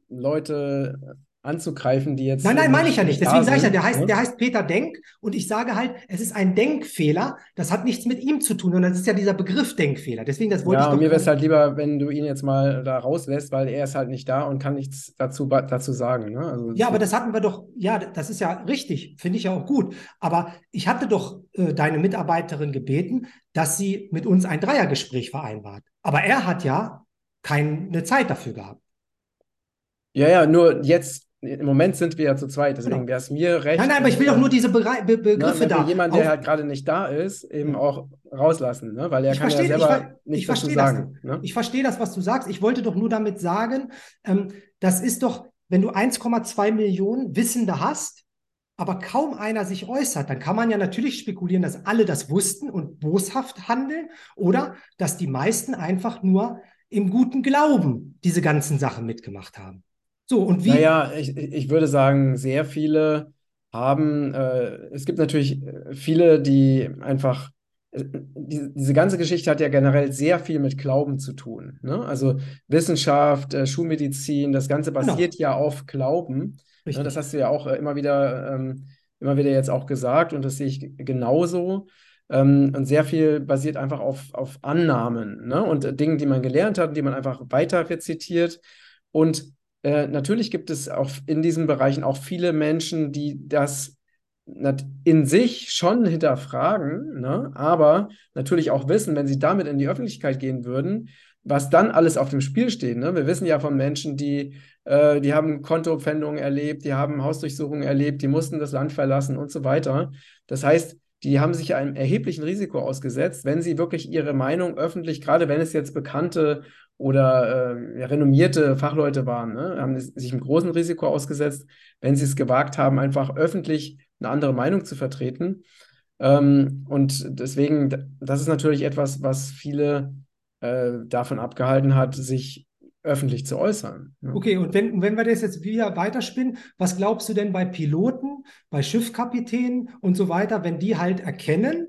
Leute anzugreifen, die jetzt. Nein, nein, meine ich ja nicht. Deswegen sage ich ja, der heißt, der heißt Peter Denk und ich sage halt, es ist ein Denkfehler. Das hat nichts mit ihm zu tun, sondern es ist ja dieser Begriff Denkfehler. Deswegen, das wollte ja, ich doch. mir wäre es halt lieber, wenn du ihn jetzt mal da rauslässt, weil er ist halt nicht da und kann nichts dazu, dazu sagen. Ne? Also, ja, aber das hatten wir doch, ja, das ist ja richtig, finde ich ja auch gut. Aber ich hatte doch äh, deine Mitarbeiterin gebeten, dass sie mit uns ein Dreiergespräch vereinbart. Aber er hat ja keine Zeit dafür gehabt. Ja, ja, nur jetzt im Moment sind wir ja zu zweit, deswegen genau. wäre es mir recht. Nein, nein, aber ich will doch nur diese Be Be Begriffe da. Jemand, der halt gerade nicht da ist, eben auch rauslassen, ne? weil er ich kann verstehe, ja selber ich, nicht dazu sagen. Das. Ne? Ich verstehe das, was du sagst. Ich wollte doch nur damit sagen, ähm, das ist doch, wenn du 1,2 Millionen Wissende hast, aber kaum einer sich äußert, dann kann man ja natürlich spekulieren, dass alle das wussten und boshaft handeln oder dass die meisten einfach nur im guten Glauben diese ganzen Sachen mitgemacht haben. So, und wie? Naja, ich, ich würde sagen, sehr viele haben, äh, es gibt natürlich äh, viele, die einfach, äh, die, diese ganze Geschichte hat ja generell sehr viel mit Glauben zu tun. Ne? Also Wissenschaft, äh, Schulmedizin, das Ganze genau. basiert genau. ja auf Glauben. Ne? Das hast du ja auch äh, immer wieder, ähm, immer wieder jetzt auch gesagt und das sehe ich genauso. Ähm, und sehr viel basiert einfach auf, auf Annahmen ne? und Dingen, die man gelernt hat, die man einfach weiter rezitiert. Und äh, natürlich gibt es auch in diesen Bereichen auch viele Menschen, die das in sich schon hinterfragen, ne? aber natürlich auch wissen, wenn sie damit in die Öffentlichkeit gehen würden, was dann alles auf dem Spiel steht. Ne? Wir wissen ja von Menschen, die, äh, die haben Kontopfändungen erlebt, die haben Hausdurchsuchungen erlebt, die mussten das Land verlassen und so weiter. Das heißt, die haben sich einem erheblichen Risiko ausgesetzt, wenn sie wirklich ihre Meinung öffentlich, gerade wenn es jetzt bekannte oder äh, renommierte Fachleute waren, ne, haben sich einem großen Risiko ausgesetzt, wenn sie es gewagt haben, einfach öffentlich eine andere Meinung zu vertreten. Ähm, und deswegen, das ist natürlich etwas, was viele äh, davon abgehalten hat, sich öffentlich zu äußern. Ne? Okay, und wenn, wenn wir das jetzt wieder weiterspinnen, was glaubst du denn bei Piloten, bei Schiffskapitänen und so weiter, wenn die halt erkennen,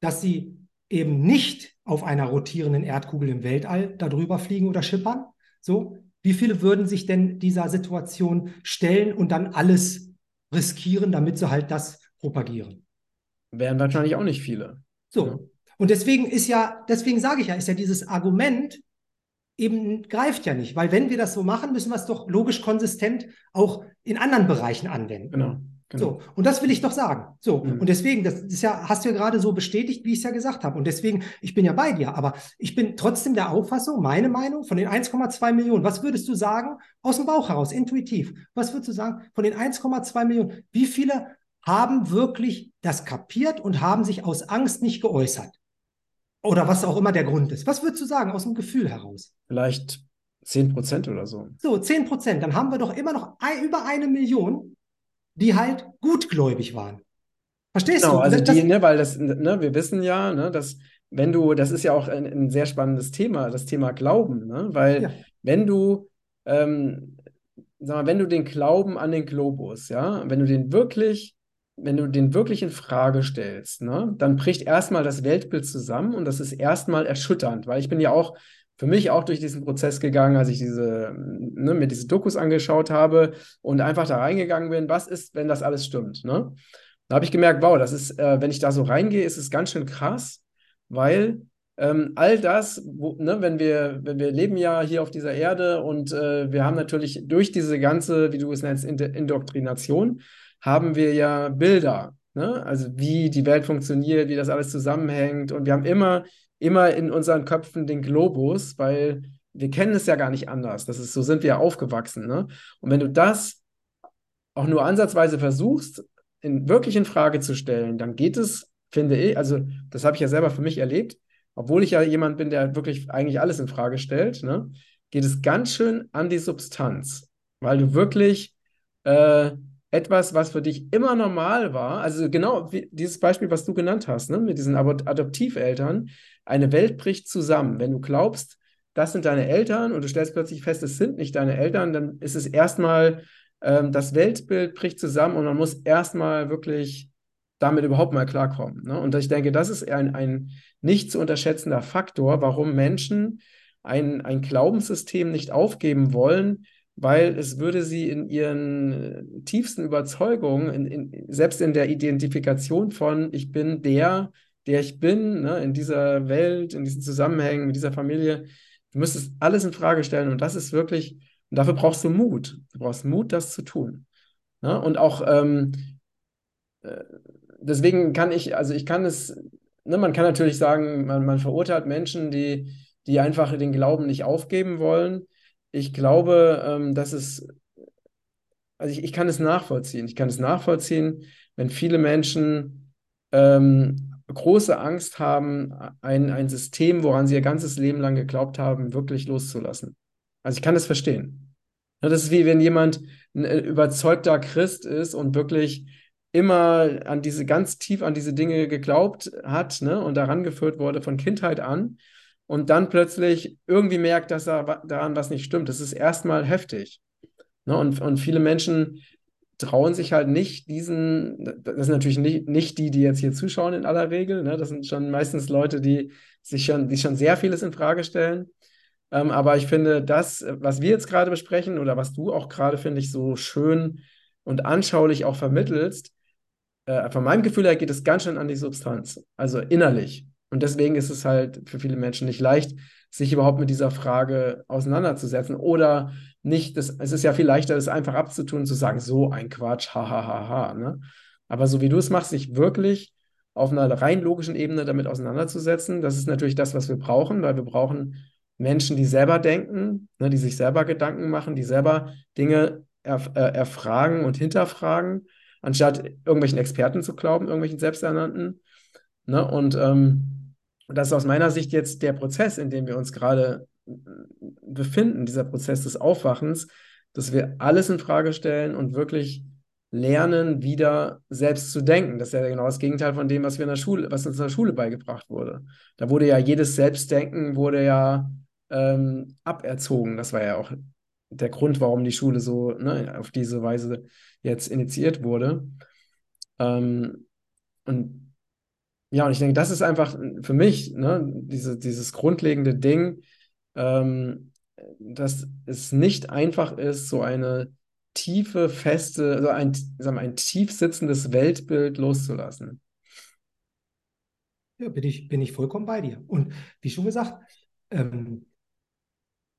dass sie eben nicht auf einer rotierenden Erdkugel im Weltall darüber fliegen oder schippern. So, wie viele würden sich denn dieser Situation stellen und dann alles riskieren, damit sie halt das propagieren? Wären wahrscheinlich auch nicht viele. So. Ja. Und deswegen ist ja, deswegen sage ich ja, ist ja dieses Argument eben greift ja nicht, weil wenn wir das so machen, müssen wir es doch logisch konsistent auch in anderen Bereichen anwenden. Genau. Genau. So, und das will ich doch sagen. So, mhm. und deswegen, das ist ja, hast du ja gerade so bestätigt, wie ich es ja gesagt habe. Und deswegen, ich bin ja bei dir, aber ich bin trotzdem der Auffassung, meine Meinung, von den 1,2 Millionen, was würdest du sagen, aus dem Bauch heraus, intuitiv, was würdest du sagen, von den 1,2 Millionen, wie viele haben wirklich das kapiert und haben sich aus Angst nicht geäußert. Oder was auch immer der Grund ist. Was würdest du sagen aus dem Gefühl heraus? Vielleicht 10 Prozent oder so. So, 10 Prozent. Dann haben wir doch immer noch ein, über eine Million, die halt gutgläubig waren. Verstehst genau, du? Also das, die, ne, weil das, ne, wir wissen ja, ne, dass wenn du, das ist ja auch ein, ein sehr spannendes Thema, das Thema Glauben, ne? Weil ja. wenn du, ähm, sag mal, wenn du den Glauben an den Globus, ja, wenn du den wirklich wenn du den wirklich in Frage stellst, ne, dann bricht erstmal das Weltbild zusammen und das ist erstmal erschütternd, weil ich bin ja auch für mich auch durch diesen Prozess gegangen, als ich diese, ne, mir diese Dokus angeschaut habe und einfach da reingegangen bin, was ist, wenn das alles stimmt, ne? Da habe ich gemerkt, wow, das ist, äh, wenn ich da so reingehe, ist es ganz schön krass, weil ähm, all das, wo, ne, wenn wir, wenn wir leben ja hier auf dieser Erde und äh, wir haben natürlich durch diese ganze, wie du es nennst, Indoktrination, haben wir ja Bilder, ne? also wie die Welt funktioniert, wie das alles zusammenhängt. Und wir haben immer, immer in unseren Köpfen den Globus, weil wir kennen es ja gar nicht anders. Das ist, so sind wir ja aufgewachsen. Ne? Und wenn du das auch nur ansatzweise versuchst, in, wirklich in Frage zu stellen, dann geht es, finde ich, also das habe ich ja selber für mich erlebt, obwohl ich ja jemand bin, der wirklich eigentlich alles in Frage stellt, ne, geht es ganz schön an die Substanz, weil du wirklich äh, etwas, was für dich immer normal war, also genau dieses Beispiel, was du genannt hast, ne, mit diesen Adoptiveltern, eine Welt bricht zusammen. Wenn du glaubst, das sind deine Eltern und du stellst plötzlich fest, es sind nicht deine Eltern, dann ist es erstmal, ähm, das Weltbild bricht zusammen und man muss erstmal wirklich damit überhaupt mal klarkommen. Ne? Und ich denke, das ist ein, ein nicht zu unterschätzender Faktor, warum Menschen ein, ein Glaubenssystem nicht aufgeben wollen, weil es würde sie in ihren äh, tiefsten Überzeugungen, in, in, selbst in der Identifikation von ich bin der, der ich bin, ne, in dieser Welt, in diesen Zusammenhängen, mit dieser Familie, du müsstest alles in Frage stellen und das ist wirklich, und dafür brauchst du Mut. Du brauchst Mut, das zu tun. Ne? Und auch ähm, äh, deswegen kann ich, also ich kann es, ne, man kann natürlich sagen, man, man verurteilt Menschen, die, die einfach den Glauben nicht aufgeben wollen ich glaube, ähm, dass es, also ich, ich kann es nachvollziehen. Ich kann es nachvollziehen, wenn viele Menschen ähm, große Angst haben, ein, ein System, woran sie ihr ganzes Leben lang geglaubt haben, wirklich loszulassen. Also ich kann es verstehen. Das ist wie wenn jemand ein äh, überzeugter Christ ist und wirklich immer an diese ganz tief an diese Dinge geglaubt hat ne, und daran geführt wurde von Kindheit an und dann plötzlich irgendwie merkt, dass da daran was nicht stimmt. Das ist erstmal heftig. Ne? Und, und viele Menschen trauen sich halt nicht diesen, das sind natürlich nicht, nicht die, die jetzt hier zuschauen in aller Regel, ne? das sind schon meistens Leute, die sich schon, die schon sehr vieles in Frage stellen. Ähm, aber ich finde, das, was wir jetzt gerade besprechen oder was du auch gerade, finde ich, so schön und anschaulich auch vermittelst, äh, von meinem Gefühl her geht es ganz schön an die Substanz, also innerlich. Und deswegen ist es halt für viele Menschen nicht leicht, sich überhaupt mit dieser Frage auseinanderzusetzen oder nicht, das, es ist ja viel leichter, das einfach abzutun, zu sagen, so ein Quatsch, hahaha. Ha, ha, ha, ne? Aber so wie du es machst, sich wirklich auf einer rein logischen Ebene damit auseinanderzusetzen, das ist natürlich das, was wir brauchen, weil wir brauchen Menschen, die selber denken, ne, die sich selber Gedanken machen, die selber Dinge erf äh, erfragen und hinterfragen, anstatt irgendwelchen Experten zu glauben, irgendwelchen Selbsternannten. Ne? Und ähm, und das ist aus meiner Sicht jetzt der Prozess, in dem wir uns gerade äh, befinden, dieser Prozess des Aufwachens, dass wir alles in Frage stellen und wirklich lernen, wieder selbst zu denken. Das ist ja genau das Gegenteil von dem, was wir in der Schule, was uns in der Schule beigebracht wurde. Da wurde ja jedes Selbstdenken wurde ja ähm, aberzogen. Das war ja auch der Grund, warum die Schule so ne, auf diese Weise jetzt initiiert wurde. Ähm, und ja, und ich denke, das ist einfach für mich ne, diese, dieses grundlegende Ding, ähm, dass es nicht einfach ist, so eine tiefe, feste, also ein, sagen wir, ein tief sitzendes Weltbild loszulassen. Ja, bin ich, bin ich vollkommen bei dir. Und wie schon gesagt, ähm,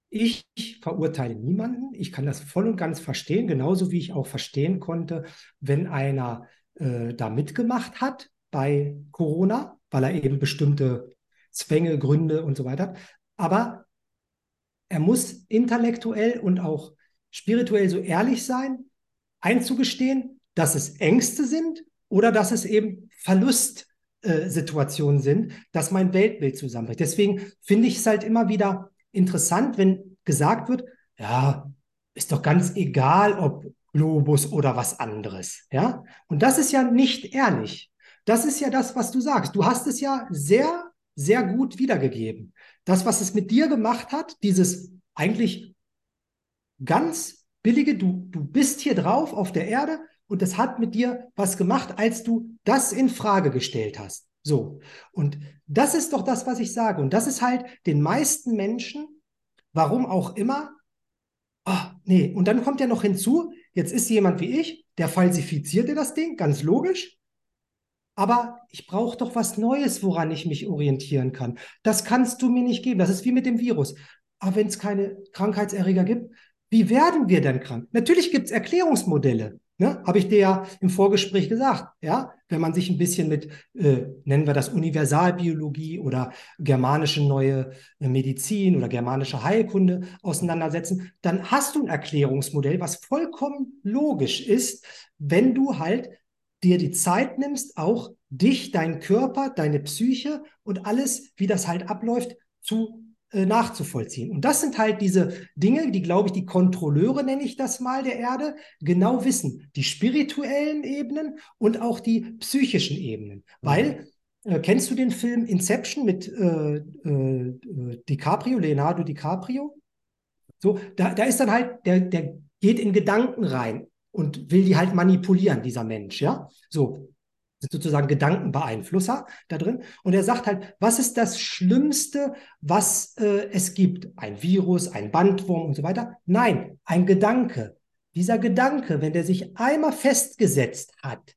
ich verurteile niemanden. Ich kann das voll und ganz verstehen, genauso wie ich auch verstehen konnte, wenn einer äh, da mitgemacht hat bei Corona, weil er eben bestimmte Zwänge, Gründe und so weiter hat. Aber er muss intellektuell und auch spirituell so ehrlich sein, einzugestehen, dass es Ängste sind oder dass es eben Verlustsituationen äh, sind, dass mein Weltbild zusammenbricht. Deswegen finde ich es halt immer wieder interessant, wenn gesagt wird, ja, ist doch ganz egal, ob Globus oder was anderes. Ja? Und das ist ja nicht ehrlich. Das ist ja das, was du sagst. Du hast es ja sehr, sehr gut wiedergegeben. Das, was es mit dir gemacht hat, dieses eigentlich ganz billige, du, du bist hier drauf auf der Erde und das hat mit dir was gemacht, als du das in Frage gestellt hast. So. Und das ist doch das, was ich sage. Und das ist halt den meisten Menschen, warum auch immer, ah, nee. Und dann kommt ja noch hinzu, jetzt ist jemand wie ich, der falsifiziert dir das Ding, ganz logisch. Aber ich brauche doch was Neues, woran ich mich orientieren kann. Das kannst du mir nicht geben. Das ist wie mit dem Virus. Aber wenn es keine Krankheitserreger gibt, wie werden wir denn krank? Natürlich gibt es Erklärungsmodelle. Ne? Habe ich dir ja im Vorgespräch gesagt. Ja, wenn man sich ein bisschen mit, äh, nennen wir das Universalbiologie oder germanische neue äh, Medizin oder germanische Heilkunde auseinandersetzen, dann hast du ein Erklärungsmodell, was vollkommen logisch ist, wenn du halt dir die Zeit nimmst, auch dich, deinen Körper, deine Psyche und alles, wie das halt abläuft, zu äh, nachzuvollziehen. Und das sind halt diese Dinge, die, glaube ich, die Kontrolleure, nenne ich das mal, der Erde, genau wissen. Die spirituellen Ebenen und auch die psychischen Ebenen. Mhm. Weil, äh, kennst du den Film Inception mit äh, äh, DiCaprio, Leonardo DiCaprio? So, da, da ist dann halt, der, der geht in Gedanken rein und will die halt manipulieren, dieser Mensch, ja? So, sind sozusagen Gedankenbeeinflusser da drin. Und er sagt halt, was ist das Schlimmste, was äh, es gibt? Ein Virus, ein Bandwurm und so weiter? Nein, ein Gedanke. Dieser Gedanke, wenn der sich einmal festgesetzt hat,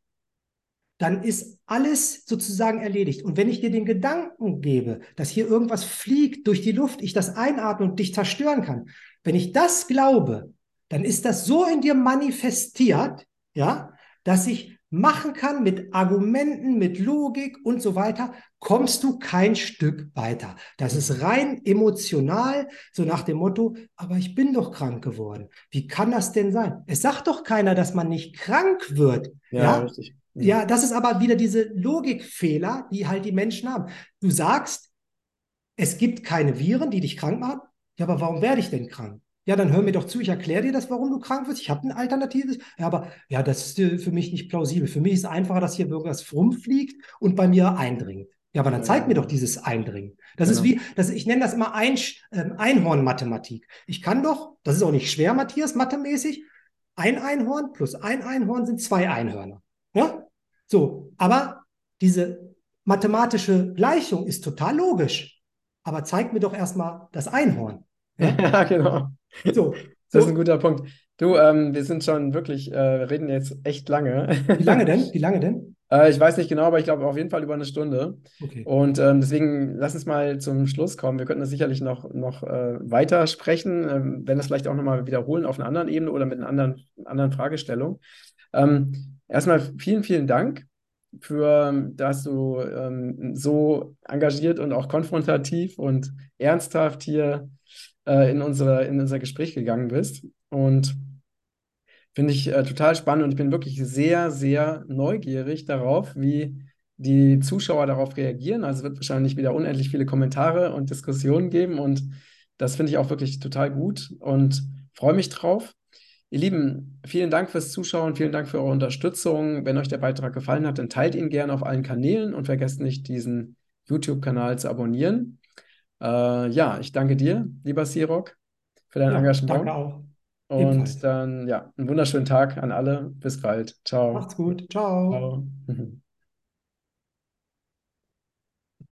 dann ist alles sozusagen erledigt. Und wenn ich dir den Gedanken gebe, dass hier irgendwas fliegt durch die Luft, ich das einatme und dich zerstören kann, wenn ich das glaube, dann ist das so in dir manifestiert, ja, dass ich machen kann mit Argumenten, mit Logik und so weiter, kommst du kein Stück weiter. Das ist rein emotional, so nach dem Motto, aber ich bin doch krank geworden. Wie kann das denn sein? Es sagt doch keiner, dass man nicht krank wird. Ja, ja? richtig. Ja, das ist aber wieder diese Logikfehler, die halt die Menschen haben. Du sagst, es gibt keine Viren, die dich krank machen. Ja, aber warum werde ich denn krank? Ja, dann hör mir doch zu, ich erkläre dir das, warum du krank wirst. Ich habe ein alternatives. Ja, aber ja, das ist für mich nicht plausibel. Für mich ist es einfacher, dass hier irgendwas rumfliegt und bei mir eindringt. Ja, aber dann zeig mir doch dieses Eindringen. Das genau. ist wie, das, ich nenne das immer Ein, äh, Einhorn-Mathematik. Ich kann doch, das ist auch nicht schwer, Matthias, mathemäßig, ein Einhorn plus ein Einhorn sind zwei Einhörner. Ja? So, aber diese mathematische Gleichung ist total logisch. Aber zeig mir doch erstmal das Einhorn. Ja, genau. So, das ist ein guter Punkt. Du, ähm, wir sind schon wirklich, äh, reden jetzt echt lange. Wie lange denn? Wie lange denn? Äh, ich weiß nicht genau, aber ich glaube auf jeden Fall über eine Stunde. Okay. Und ähm, deswegen lass uns mal zum Schluss kommen. Wir könnten das sicherlich noch, noch äh, weiter sprechen, ähm, wenn das vielleicht auch nochmal wiederholen auf einer anderen Ebene oder mit einer anderen, anderen Fragestellung. Ähm, erstmal vielen, vielen Dank für, dass du ähm, so engagiert und auch konfrontativ und ernsthaft hier äh, in, unsere, in unser Gespräch gegangen bist. Und finde ich äh, total spannend und ich bin wirklich sehr, sehr neugierig darauf, wie die Zuschauer darauf reagieren. Also es wird wahrscheinlich wieder unendlich viele Kommentare und Diskussionen geben und das finde ich auch wirklich total gut und freue mich drauf. Ihr Lieben, vielen Dank fürs Zuschauen, vielen Dank für eure Unterstützung. Wenn euch der Beitrag gefallen hat, dann teilt ihn gerne auf allen Kanälen und vergesst nicht, diesen YouTube-Kanal zu abonnieren. Äh, ja, ich danke dir, lieber Sirok, für dein ja, Engagement. Danke auch. Und Ebenfalls. dann, ja, einen wunderschönen Tag an alle. Bis bald. Ciao. Macht's gut. Ciao. Ciao.